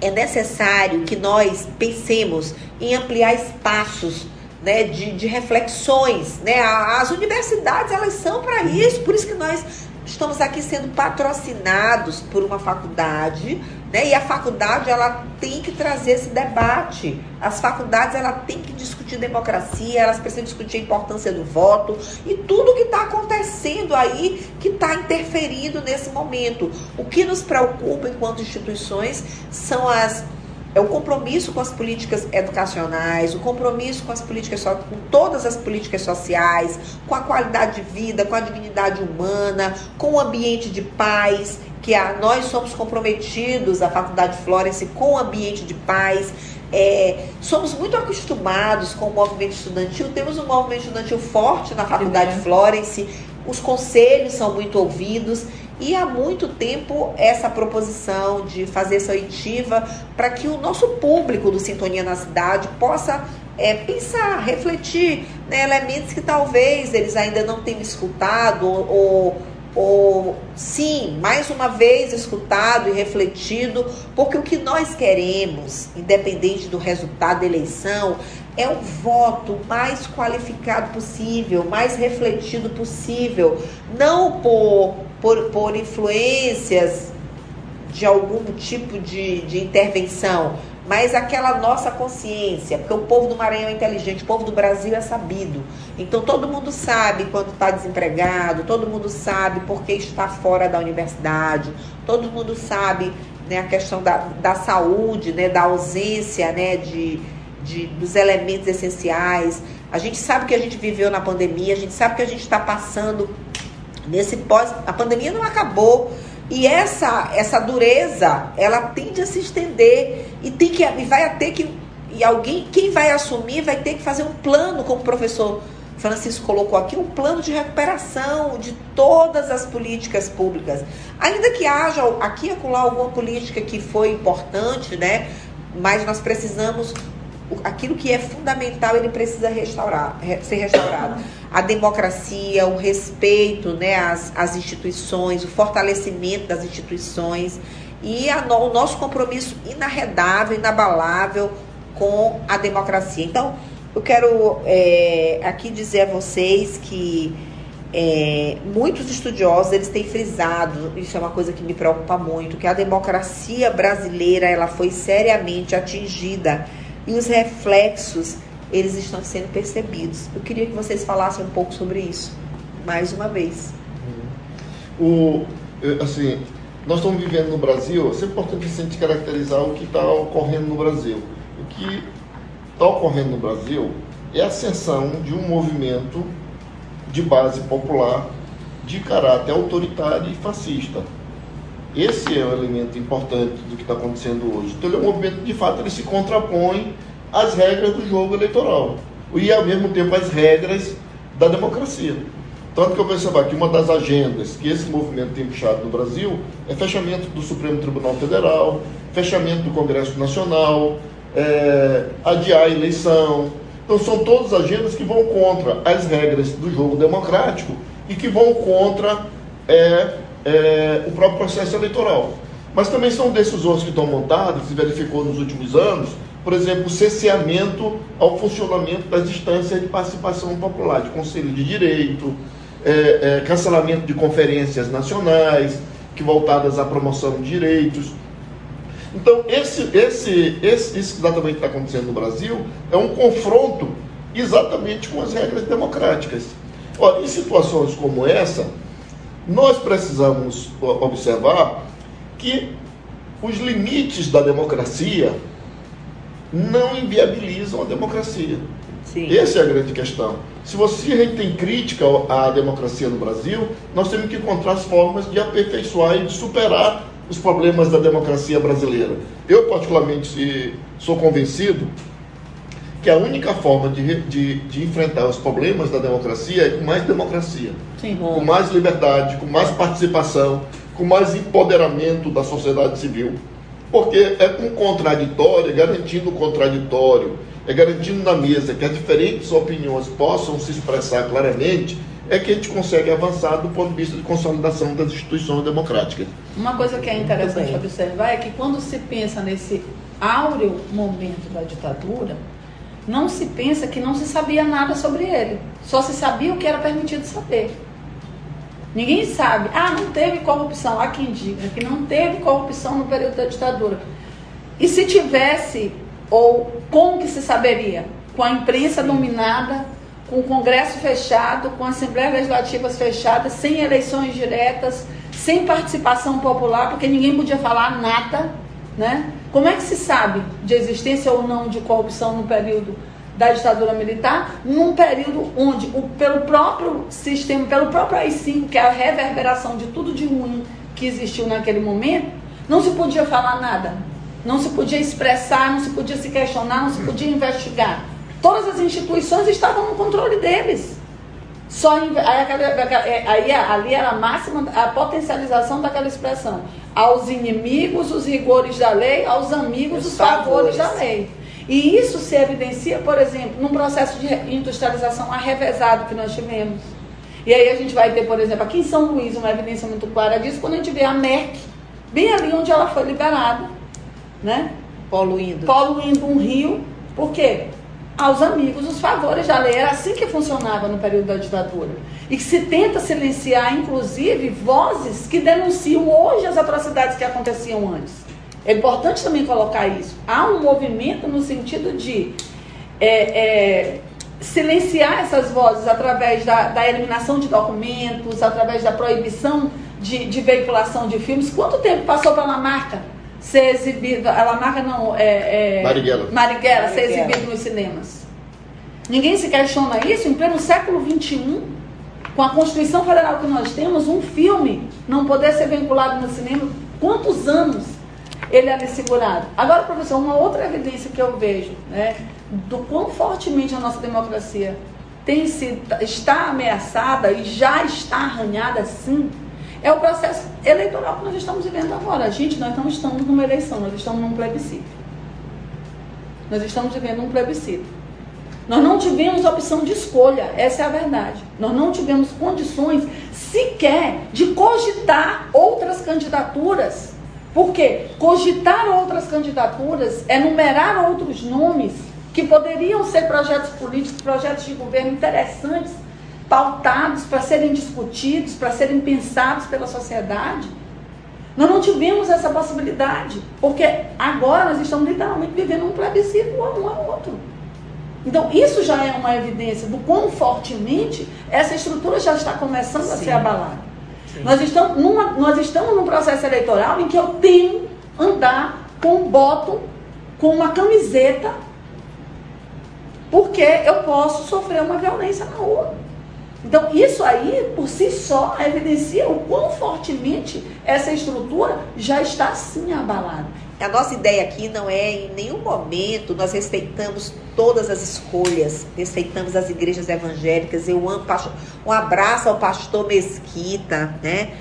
é necessário que nós pensemos em ampliar espaços né, de, de reflexões. Né? As universidades elas são para isso, por isso que nós estamos aqui sendo patrocinados por uma faculdade, né? E a faculdade ela tem que trazer esse debate. As faculdades ela tem que discutir democracia, elas precisam discutir a importância do voto e tudo que está acontecendo aí que está interferindo nesse momento. O que nos preocupa enquanto instituições são as é o compromisso com as políticas educacionais, o compromisso com as políticas com todas as políticas sociais, com a qualidade de vida, com a dignidade humana, com o ambiente de paz, que a, nós somos comprometidos, a Faculdade Florence, com o ambiente de paz. É, somos muito acostumados com o movimento estudantil, temos um movimento estudantil forte na Faculdade Florence, os conselhos são muito ouvidos e há muito tempo essa proposição de fazer essa oitiva para que o nosso público do Sintonia na Cidade possa é, pensar, refletir né, elementos que talvez eles ainda não tenham escutado ou, ou, sim, mais uma vez escutado e refletido, porque o que nós queremos, independente do resultado da eleição, é o voto mais qualificado possível, mais refletido possível, não por por, por influências de algum tipo de, de intervenção, mas aquela nossa consciência, porque o povo do Maranhão é inteligente, o povo do Brasil é sabido. Então todo mundo sabe quando está desempregado, todo mundo sabe porque está fora da universidade, todo mundo sabe né, a questão da, da saúde, né, da ausência né, de, de, dos elementos essenciais. A gente sabe que a gente viveu na pandemia, a gente sabe que a gente está passando Nesse pós, a pandemia não acabou e essa essa dureza, ela tende a se estender e tem que e vai ter que e alguém quem vai assumir vai ter que fazer um plano, como o professor Francisco colocou aqui, um plano de recuperação de todas as políticas públicas. Ainda que haja aqui e acolá alguma política que foi importante, né? Mas nós precisamos aquilo que é fundamental ele precisa restaurar, ser restaurado. A democracia, o respeito né, às, às instituições, o fortalecimento das instituições e a, o nosso compromisso inarredável, inabalável com a democracia. Então, eu quero é, aqui dizer a vocês que é, muitos estudiosos eles têm frisado, isso é uma coisa que me preocupa muito, que a democracia brasileira ela foi seriamente atingida e os reflexos eles estão sendo percebidos. Eu queria que vocês falassem um pouco sobre isso, mais uma vez. O, assim, nós estamos vivendo no Brasil, é importante a gente caracterizar o que está ocorrendo no Brasil. O que está ocorrendo no Brasil é a ascensão de um movimento de base popular de caráter autoritário e fascista. Esse é o elemento importante do que está acontecendo hoje. Então, ele é um movimento, de fato, ele se contrapõe às regras do jogo eleitoral e, ao mesmo tempo, às regras da democracia. Tanto que eu percebo que uma das agendas que esse movimento tem puxado no Brasil é fechamento do Supremo Tribunal Federal, fechamento do Congresso Nacional, é, adiar a eleição. Então, são todas agendas que vão contra as regras do jogo democrático e que vão contra é, é, o próprio processo eleitoral. Mas também são decisões que estão montadas, se verificou nos últimos anos, por exemplo, o cesseamento ao funcionamento das instâncias de participação popular, de conselho de direito, é, é, cancelamento de conferências nacionais que voltadas à promoção de direitos. Então, esse, esse, esse, isso que exatamente está acontecendo no Brasil é um confronto exatamente com as regras democráticas. Ora, em situações como essa, nós precisamos observar que os limites da democracia não inviabilizam a democracia. Sim. Essa é a grande questão. Se você tem crítica à democracia no Brasil, nós temos que encontrar as formas de aperfeiçoar e de superar os problemas da democracia brasileira. Eu, particularmente, sou convencido que a única forma de, de, de, enfrentar os problemas da democracia é com mais democracia, Sim. com mais liberdade, com mais participação, com mais empoderamento da sociedade civil. Porque é com contraditório, é garantindo o contraditório, é garantindo na mesa que as diferentes opiniões possam se expressar claramente, é que a gente consegue avançar do ponto de vista de consolidação das instituições democráticas. Uma coisa que é interessante observar é que quando se pensa nesse áureo momento da ditadura, não se pensa que não se sabia nada sobre ele. Só se sabia o que era permitido saber. Ninguém sabe. Ah, não teve corrupção. Há quem diga que não teve corrupção no período da ditadura. E se tivesse, ou como que se saberia? Com a imprensa dominada, com o Congresso fechado, com assembleias legislativas fechadas, sem eleições diretas, sem participação popular, porque ninguém podia falar nada, né? Como é que se sabe de existência ou não de corrupção no período da ditadura militar, num período onde, o, pelo próprio sistema, pelo próprio AI-5, que é a reverberação de tudo de ruim que existiu naquele momento, não se podia falar nada, não se podia expressar, não se podia se questionar, não se podia investigar. Todas as instituições estavam no controle deles. Só aí, é, aí ali era a máxima a potencialização daquela expressão. Aos inimigos, os rigores da lei, aos amigos, os, os favores. favores da lei. E isso se evidencia, por exemplo, num processo de industrialização arrevezado que nós tivemos. E aí a gente vai ter, por exemplo, aqui em São Luís, uma evidência muito clara disso, quando a gente vê a Merck, bem ali onde ela foi liberada, né? Poluindo. Poluindo um rio. Por quê? Aos amigos os favores da lei. Era assim que funcionava no período da ditadura. E que se tenta silenciar, inclusive, vozes que denunciam hoje as atrocidades que aconteciam antes. É importante também colocar isso. Há um movimento no sentido de é, é, silenciar essas vozes através da, da, eliminação de documentos, através da proibição de, de veiculação de filmes. Quanto tempo passou pela marca? Ser exibido, ela marca não, é, é Marighella. Marighella, ser exibido nos cinemas. Ninguém se questiona isso em pleno século XXI, com a Constituição Federal que nós temos, um filme não poder ser vinculado no cinema, quantos anos ele é segurado? Agora, professor, uma outra evidência que eu vejo, né, do quão fortemente a nossa democracia tem sido, está ameaçada e já está arranhada, sim, é o processo eleitoral que nós estamos vivendo agora. Gente, nós não estamos numa eleição, nós estamos num plebiscito. Nós estamos vivendo um plebiscito. Nós não tivemos opção de escolha, essa é a verdade. Nós não tivemos condições sequer de cogitar outras candidaturas. Por quê? Cogitar outras candidaturas é numerar outros nomes que poderiam ser projetos políticos, projetos de governo interessantes pautados para serem discutidos, para serem pensados pela sociedade. Nós não tivemos essa possibilidade, porque agora nós estamos literalmente vivendo um plebiscito um ao outro. Então, isso já é uma evidência do quão fortemente essa estrutura já está começando Sim. a ser abalada. Nós estamos, numa, nós estamos num processo eleitoral em que eu tenho andar com um bottom, com uma camiseta, porque eu posso sofrer uma violência na rua. Então, isso aí, por si só, evidencia o quão fortemente essa estrutura já está sim abalada. A nossa ideia aqui não é em nenhum momento nós respeitamos todas as escolhas, respeitamos as igrejas evangélicas. Eu amo, um abraço ao pastor Mesquita, né?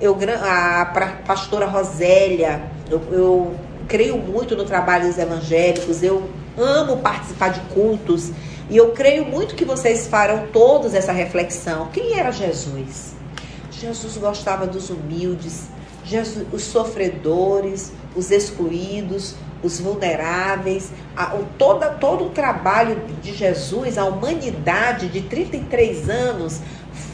Eu, a pastora Rosélia, eu, eu creio muito no trabalho dos evangélicos, eu amo participar de cultos. E eu creio muito que vocês farão todos essa reflexão. Quem era Jesus? Jesus gostava dos humildes, Jesus, os sofredores, os excluídos, os vulneráveis, a, o, toda, todo o trabalho de Jesus, a humanidade de 33 anos,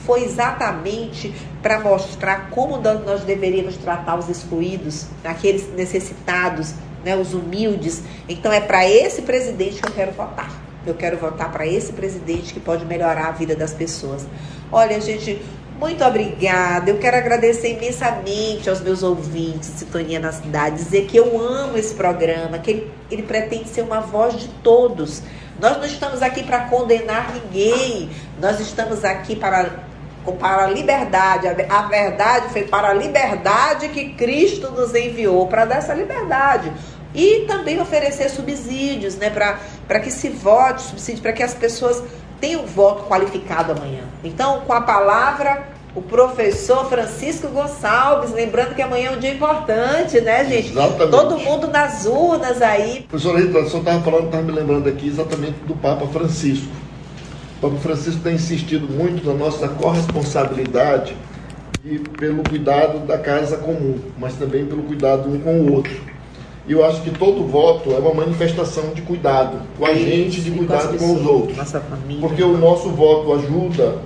foi exatamente para mostrar como nós deveríamos tratar os excluídos, aqueles necessitados, né, os humildes. Então é para esse presidente que eu quero votar. Eu quero votar para esse presidente que pode melhorar a vida das pessoas. Olha, gente, muito obrigada. Eu quero agradecer imensamente aos meus ouvintes Sintonia na Cidade, dizer que eu amo esse programa, que ele, ele pretende ser uma voz de todos. Nós não estamos aqui para condenar ninguém, nós estamos aqui para, para a liberdade. A verdade foi para a liberdade que Cristo nos enviou, para dar essa liberdade. E também oferecer subsídios, né, para que se vote, subsídio, para que as pessoas tenham voto qualificado amanhã. Então, com a palavra o professor Francisco Gonçalves, lembrando que amanhã é um dia importante, né, gente? Exatamente. Todo mundo nas urnas aí. Professor Rita, o senhor estava falando, estava me lembrando aqui exatamente do Papa Francisco. O Papa Francisco tem insistido muito na nossa corresponsabilidade e pelo cuidado da casa comum, mas também pelo cuidado um com o outro. E eu acho que todo voto é uma manifestação de cuidado com a gente, de cuidado com os outros. Porque o nosso voto ajuda,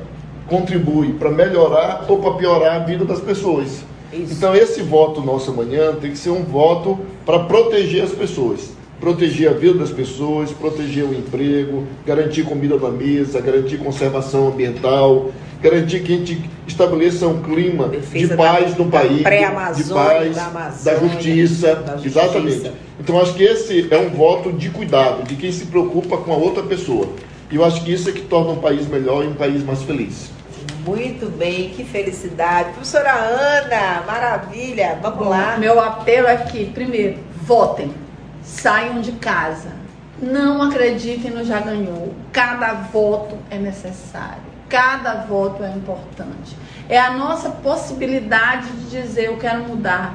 contribui para melhorar ou para piorar a vida das pessoas. Então esse voto nosso amanhã tem que ser um voto para proteger as pessoas. Proteger a vida das pessoas, proteger o emprego, garantir comida na mesa, garantir conservação ambiental, garantir que a gente estabeleça um clima Defesa de paz da- no da país, de paz, da da, justiça, da justiça. exatamente. Então acho que esse é um voto de cuidado, de quem se preocupa com a outra pessoa. E eu acho que isso é que torna um país melhor e um país mais feliz. Muito bem, que felicidade. Professora Ana, maravilha. Vamos lá. Meu apelo é que, primeiro, votem, saiam de casa, não acreditem no já ganhou. Cada voto é necessário, cada voto é importante. É a nossa possibilidade de dizer eu quero mudar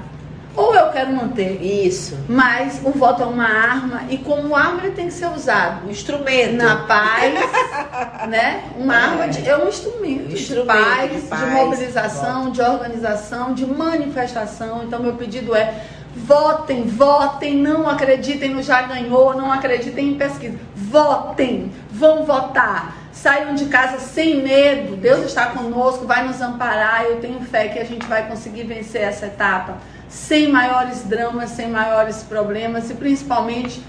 ou eu quero manter. Isso. Mas o voto é uma arma e como arma ele tem que ser usado Um instrumento. na paz, né? Uma arma de, é um instrumento, Instrumento de, paz, de de paz. mobilização, de organização, de manifestação. Então meu pedido é votem, votem, não acreditem no já ganhou, não acreditem em pesquisa. Votem, vão votar. Saiam de casa sem medo. Deus está conosco, vai nos amparar. Eu tenho fé que a gente vai conseguir vencer essa etapa sem maiores dramas, sem maiores problemas e principalmente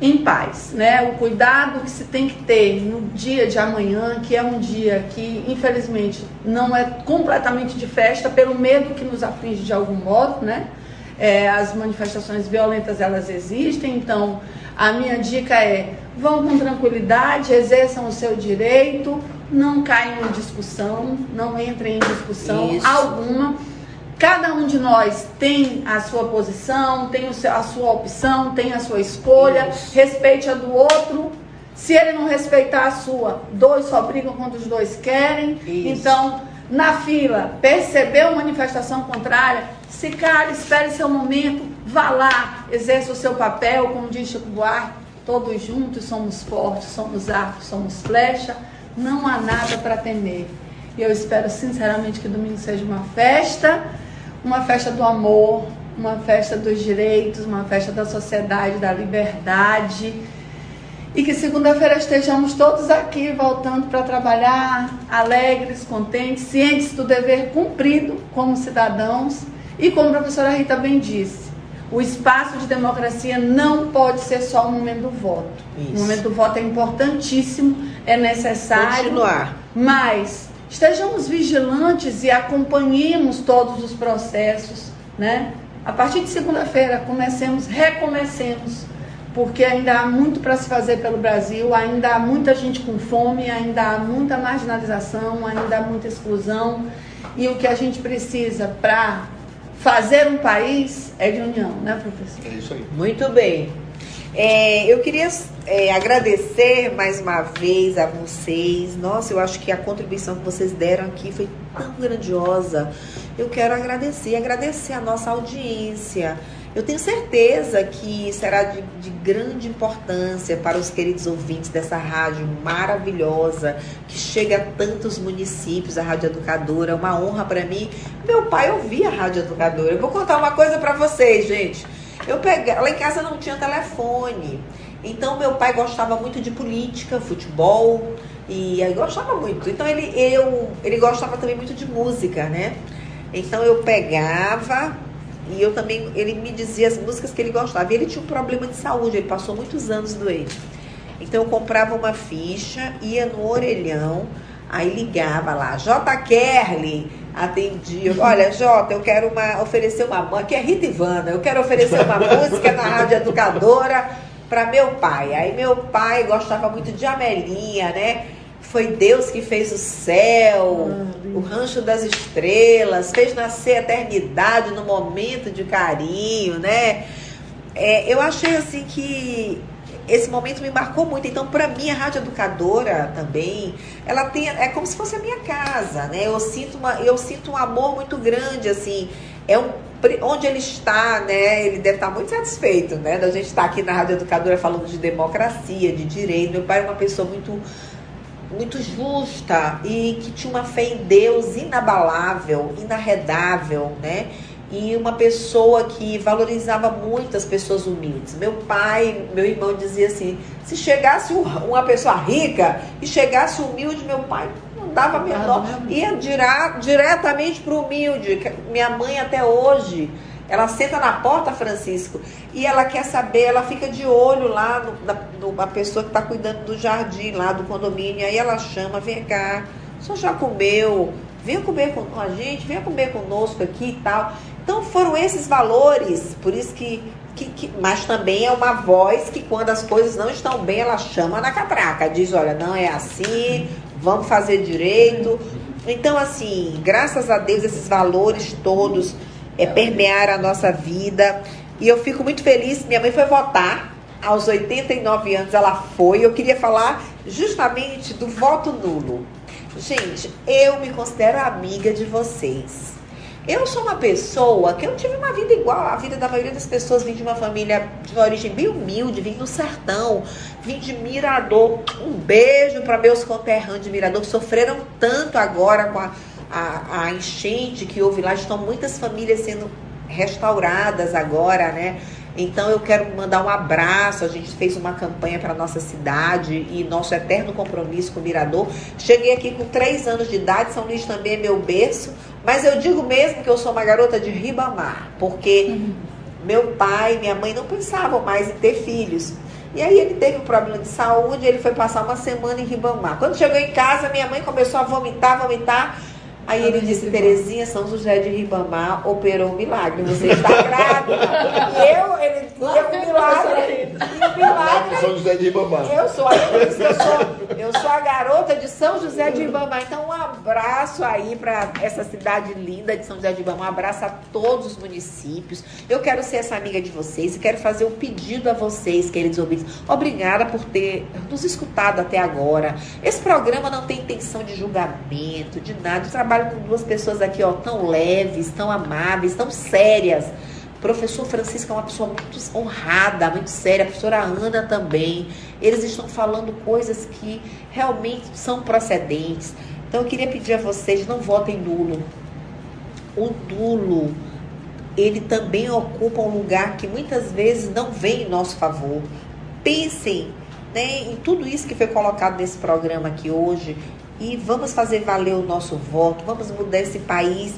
em paz, né? O cuidado que se tem que ter no dia de amanhã, que é um dia que infelizmente não é completamente de festa, pelo medo que nos aflige de algum modo, né? É, as manifestações violentas elas existem, então a minha dica é vão com tranquilidade, exerçam o seu direito, não caiam em discussão, não entrem em discussão Isso. alguma. Cada um de nós tem a sua posição, tem a sua opção, tem a sua escolha, Isso. respeite a do outro. Se ele não respeitar a sua, dois só brigam quando os dois querem. Isso. Então, na fila, percebeu manifestação contrária, se cale, espere seu momento, vá lá, exerça o seu papel, como diz Chico Buarque, todos juntos somos fortes, somos arcos, somos flecha, não há nada para temer. E eu espero sinceramente que domingo seja uma festa, uma festa do amor, uma festa dos direitos, uma festa da sociedade, da liberdade. E que segunda-feira estejamos todos aqui voltando para trabalhar, alegres, contentes, cientes do dever cumprido como cidadãos. E como a professora Rita bem disse, o espaço de democracia não pode ser só o momento do voto. Isso. O momento do voto é importantíssimo, é necessário. Continuar. Mas estejamos vigilantes e acompanhemos todos os processos, né? A partir de segunda-feira, comecemos, recomecemos, porque ainda há muito para se fazer pelo Brasil, ainda há muita gente com fome, ainda há muita marginalização, ainda há muita exclusão. E o que a gente precisa para fazer um país é de união, né, professor? É isso aí. Muito bem. É, eu queria é, agradecer mais uma vez a vocês. Nossa, eu acho que a contribuição que vocês deram aqui foi tão grandiosa. Eu quero agradecer, agradecer a nossa audiência. Eu tenho certeza que será de, de grande importância para os queridos ouvintes dessa rádio maravilhosa, que chega a tantos municípios, a Rádio Educadora. É uma honra para mim. Meu pai ouvia a Rádio Educadora. Eu vou contar uma coisa para vocês, gente. Eu pegava, lá em casa não tinha telefone. Então meu pai gostava muito de política, futebol e aí gostava muito. Então ele eu ele gostava também muito de música, né? Então eu pegava e eu também ele me dizia as músicas que ele gostava. E ele tinha um problema de saúde, ele passou muitos anos doente. Então eu comprava uma ficha, ia no orelhão, aí ligava lá, J. Kerley, atendia. Olha, Jota, eu quero uma, oferecer uma música, aqui é Rita Ivana, eu quero oferecer uma música na Rádio Educadora para meu pai. Aí meu pai gostava muito de Amelinha, né? Foi Deus que fez o céu, o rancho das estrelas, fez nascer a eternidade no momento de carinho, né? É, eu achei assim que esse momento me marcou muito. Então, para mim, a rádio educadora também, ela tem, é como se fosse a minha casa, né? Eu sinto, uma, eu sinto um amor muito grande, assim. É um, onde ele está, né? Ele deve estar muito satisfeito, né? Da gente estar aqui na rádio educadora falando de democracia, de direito. Meu pai é uma pessoa muito muito justa e que tinha uma fé em Deus inabalável, inarredável, né? E uma pessoa que valorizava muito as pessoas humildes. Meu pai, meu irmão dizia assim: se chegasse uma pessoa rica e chegasse humilde, meu pai não dava menor, ia dirá, diretamente para o humilde. Minha mãe até hoje ela senta na porta, Francisco, e ela quer saber, ela fica de olho lá no, na, no, pessoa que está cuidando do jardim, lá do condomínio. Aí ela chama, vem cá, o senhor já comeu? Venha comer com a gente, venha comer conosco aqui e tal. Então foram esses valores, por isso que, que, que, Mas também é uma voz que quando as coisas não estão bem, ela chama na catraca, diz, olha, não é assim, vamos fazer direito. Então, assim, graças a Deus, esses valores todos é, permear a nossa vida. E eu fico muito feliz. Minha mãe foi votar aos 89 anos, ela foi. Eu queria falar justamente do voto nulo. Gente, eu me considero amiga de vocês. Eu sou uma pessoa que eu tive uma vida igual à vida da maioria das pessoas. Vim de uma família de uma origem bem humilde, vim do sertão, vim de Mirador. Um beijo para meus conterrâneos de Mirador que sofreram tanto agora com a a, a enchente que houve lá, estão muitas famílias sendo restauradas agora, né? Então eu quero mandar um abraço. A gente fez uma campanha para nossa cidade e nosso eterno compromisso com o Mirador. Cheguei aqui com três anos de idade, São Luís também é meu berço, mas eu digo mesmo que eu sou uma garota de Ribamar, porque uhum. meu pai e minha mãe não pensavam mais em ter filhos. E aí ele teve um problema de saúde, ele foi passar uma semana em Ribamar. Quando chegou em casa, minha mãe começou a vomitar, vomitar. Aí ele disse, Terezinha, São José de Ribamar operou um milagre. Você está grávida. e eu, ele deu um milagre. E o milagre. São José de Ribamar. Eu sou, eu sou, eu sou a garota de São José de Ribamar. Então, um abraço aí para essa cidade linda de São José de Ribamar. Um abraço a todos os municípios. Eu quero ser essa amiga de vocês e quero fazer um pedido a vocês, queridos ouvintes. Obrigada por ter nos escutado até agora. Esse programa não tem intenção de julgamento, de nada. Eu trabalho com duas pessoas aqui, ó, tão leves, tão amáveis, tão sérias. O professor Francisco é uma pessoa muito honrada, muito séria, a professora Ana também. Eles estão falando coisas que realmente são procedentes. Então eu queria pedir a vocês, não votem nulo. O nulo, ele também ocupa um lugar que muitas vezes não vem em nosso favor. Pensem né, em tudo isso que foi colocado nesse programa aqui hoje, e vamos fazer valer o nosso voto, vamos mudar esse país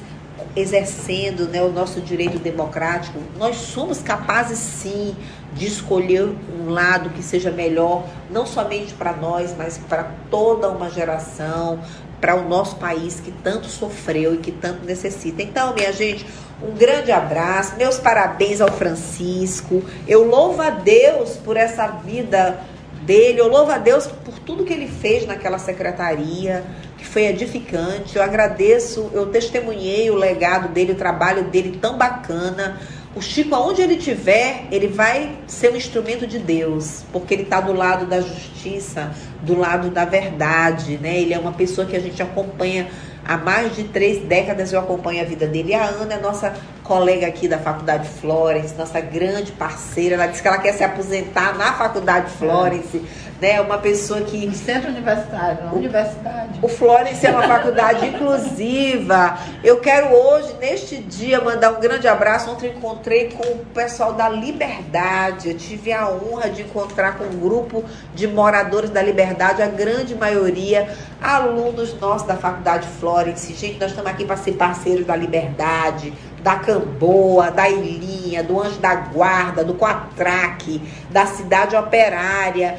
exercendo né, o nosso direito democrático. Nós somos capazes sim de escolher um lado que seja melhor, não somente para nós, mas para toda uma geração, para o nosso país que tanto sofreu e que tanto necessita. Então, minha gente, um grande abraço, meus parabéns ao Francisco. Eu louvo a Deus por essa vida dele. Eu louvo a Deus por tudo que ele fez naquela secretaria, que foi edificante. Eu agradeço, eu testemunhei o legado dele, o trabalho dele tão bacana. O Chico, aonde ele estiver, ele vai ser um instrumento de Deus, porque ele está do lado da justiça, do lado da verdade, né? Ele é uma pessoa que a gente acompanha há mais de três décadas, eu acompanho a vida dele. E a Ana é nossa colega aqui da Faculdade Florence, nossa grande parceira. Ela disse que ela quer se aposentar na Faculdade Florence. É né? Uma pessoa que. No centro universitário, na universidade. O Florence é uma faculdade inclusiva. Eu quero hoje, neste dia, mandar um grande abraço. Ontem encontrei com o pessoal da Liberdade. Eu tive a honra de encontrar com um grupo de moradores da Liberdade, a grande maioria alunos nossos da Faculdade Florence. Gente, nós estamos aqui para ser parceiros da Liberdade da Camboa, da Ilhinha, do Anjo da Guarda, do Quatraque, da Cidade Operária,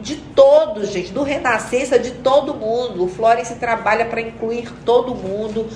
de todos, gente, do Renascença, de todo mundo. O Florence trabalha para incluir todo mundo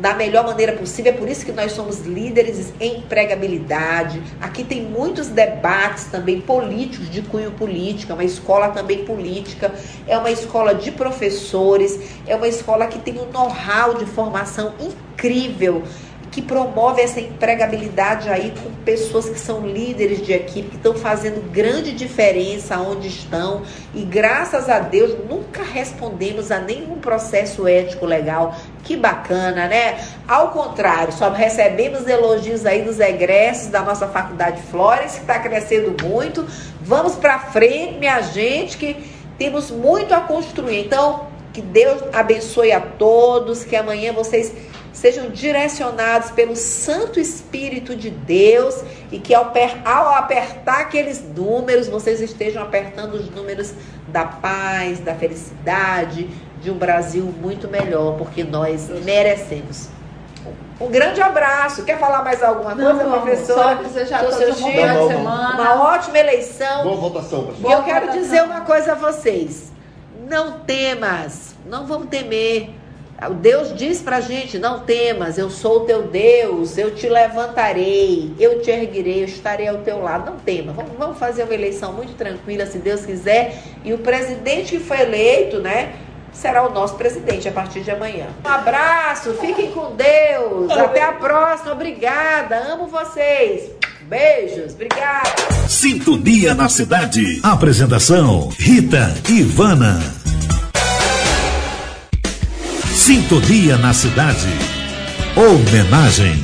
da melhor maneira possível. É por isso que nós somos líderes em empregabilidade. Aqui tem muitos debates também políticos, de cunho político, é uma escola também política, é uma escola de professores, é uma escola que tem um know-how de formação incrível que promove essa empregabilidade aí com pessoas que são líderes de equipe, que estão fazendo grande diferença onde estão. E graças a Deus nunca respondemos a nenhum processo ético legal. Que bacana, né? Ao contrário, só recebemos elogios aí dos egressos da nossa faculdade Flores, que está crescendo muito. Vamos para frente, minha gente, que temos muito a construir. Então, que Deus abençoe a todos, que amanhã vocês sejam direcionados pelo Santo Espírito de Deus e que ao, ao, apertar aqueles números, vocês estejam apertando os números da paz, da felicidade, de um Brasil muito melhor, porque nós merecemos. Um grande abraço. Quer falar mais alguma coisa, não, professora? Só desejar todos um bom final de semana. Uma ótima eleição. Boa votação, professora. E eu quero dizer uma coisa a vocês. Não temas, não vão temer Deus diz pra gente: não temas, eu sou o teu Deus, eu te levantarei, eu te erguirei, eu estarei ao teu lado. Não tema, vamos, vamos fazer uma eleição muito tranquila, se Deus quiser. E o presidente que foi eleito, né? Será o nosso presidente a partir de amanhã. Um abraço, fiquem com Deus. Até a próxima. Obrigada. Amo vocês. Beijos, obrigada. Sintonia na cidade. Apresentação: Rita Ivana. Sintonia na cidade. Homenagem.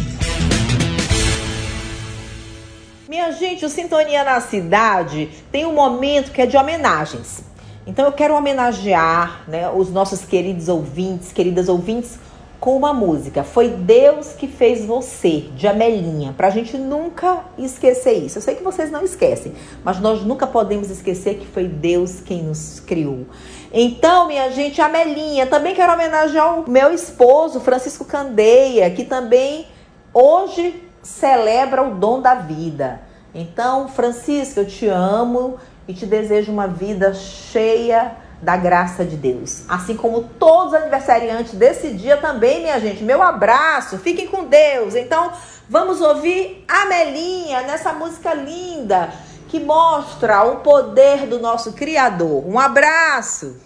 Minha gente, o Sintonia na cidade tem um momento que é de homenagens. Então eu quero homenagear né, os nossos queridos ouvintes, queridas ouvintes, com uma música. Foi Deus que fez você, de Amelinha, para a gente nunca esquecer isso. Eu sei que vocês não esquecem, mas nós nunca podemos esquecer que foi Deus quem nos criou. Então, minha gente, Amelinha, também quero homenagear o meu esposo, Francisco Candeia, que também hoje celebra o dom da vida. Então, Francisco, eu te amo e te desejo uma vida cheia da graça de Deus. Assim como todos os aniversariantes desse dia também, minha gente. Meu abraço, fiquem com Deus. Então, vamos ouvir Amelinha nessa música linda que mostra o poder do nosso Criador. Um abraço!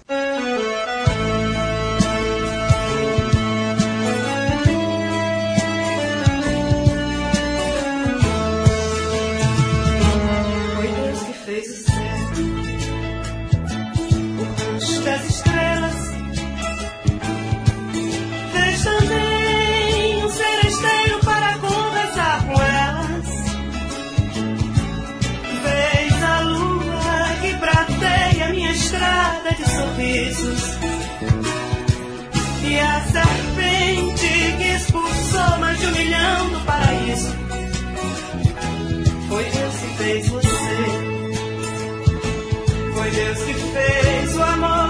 Deus que fez o amor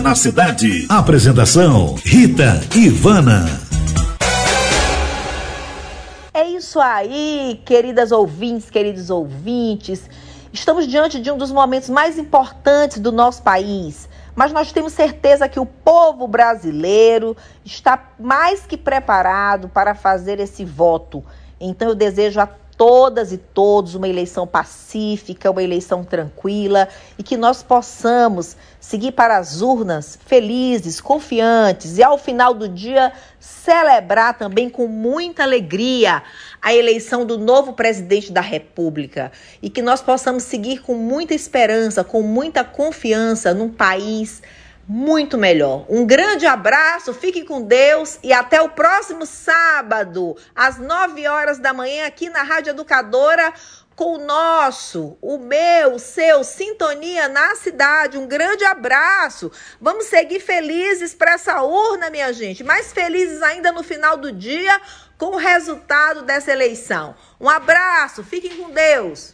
Na cidade. Apresentação: Rita Ivana. É isso aí, queridas ouvintes, queridos ouvintes. Estamos diante de um dos momentos mais importantes do nosso país. Mas nós temos certeza que o povo brasileiro está mais que preparado para fazer esse voto. Então eu desejo a todas e todos uma eleição pacífica, uma eleição tranquila e que nós possamos seguir para as urnas felizes, confiantes e ao final do dia celebrar também com muita alegria a eleição do novo presidente da República e que nós possamos seguir com muita esperança, com muita confiança num país muito melhor. Um grande abraço, fique com Deus e até o próximo sábado, às 9 horas da manhã, aqui na Rádio Educadora, com o nosso, o meu, o seu, Sintonia na Cidade. Um grande abraço. Vamos seguir felizes para essa urna, minha gente. Mais felizes ainda no final do dia com o resultado dessa eleição. Um abraço, fiquem com Deus.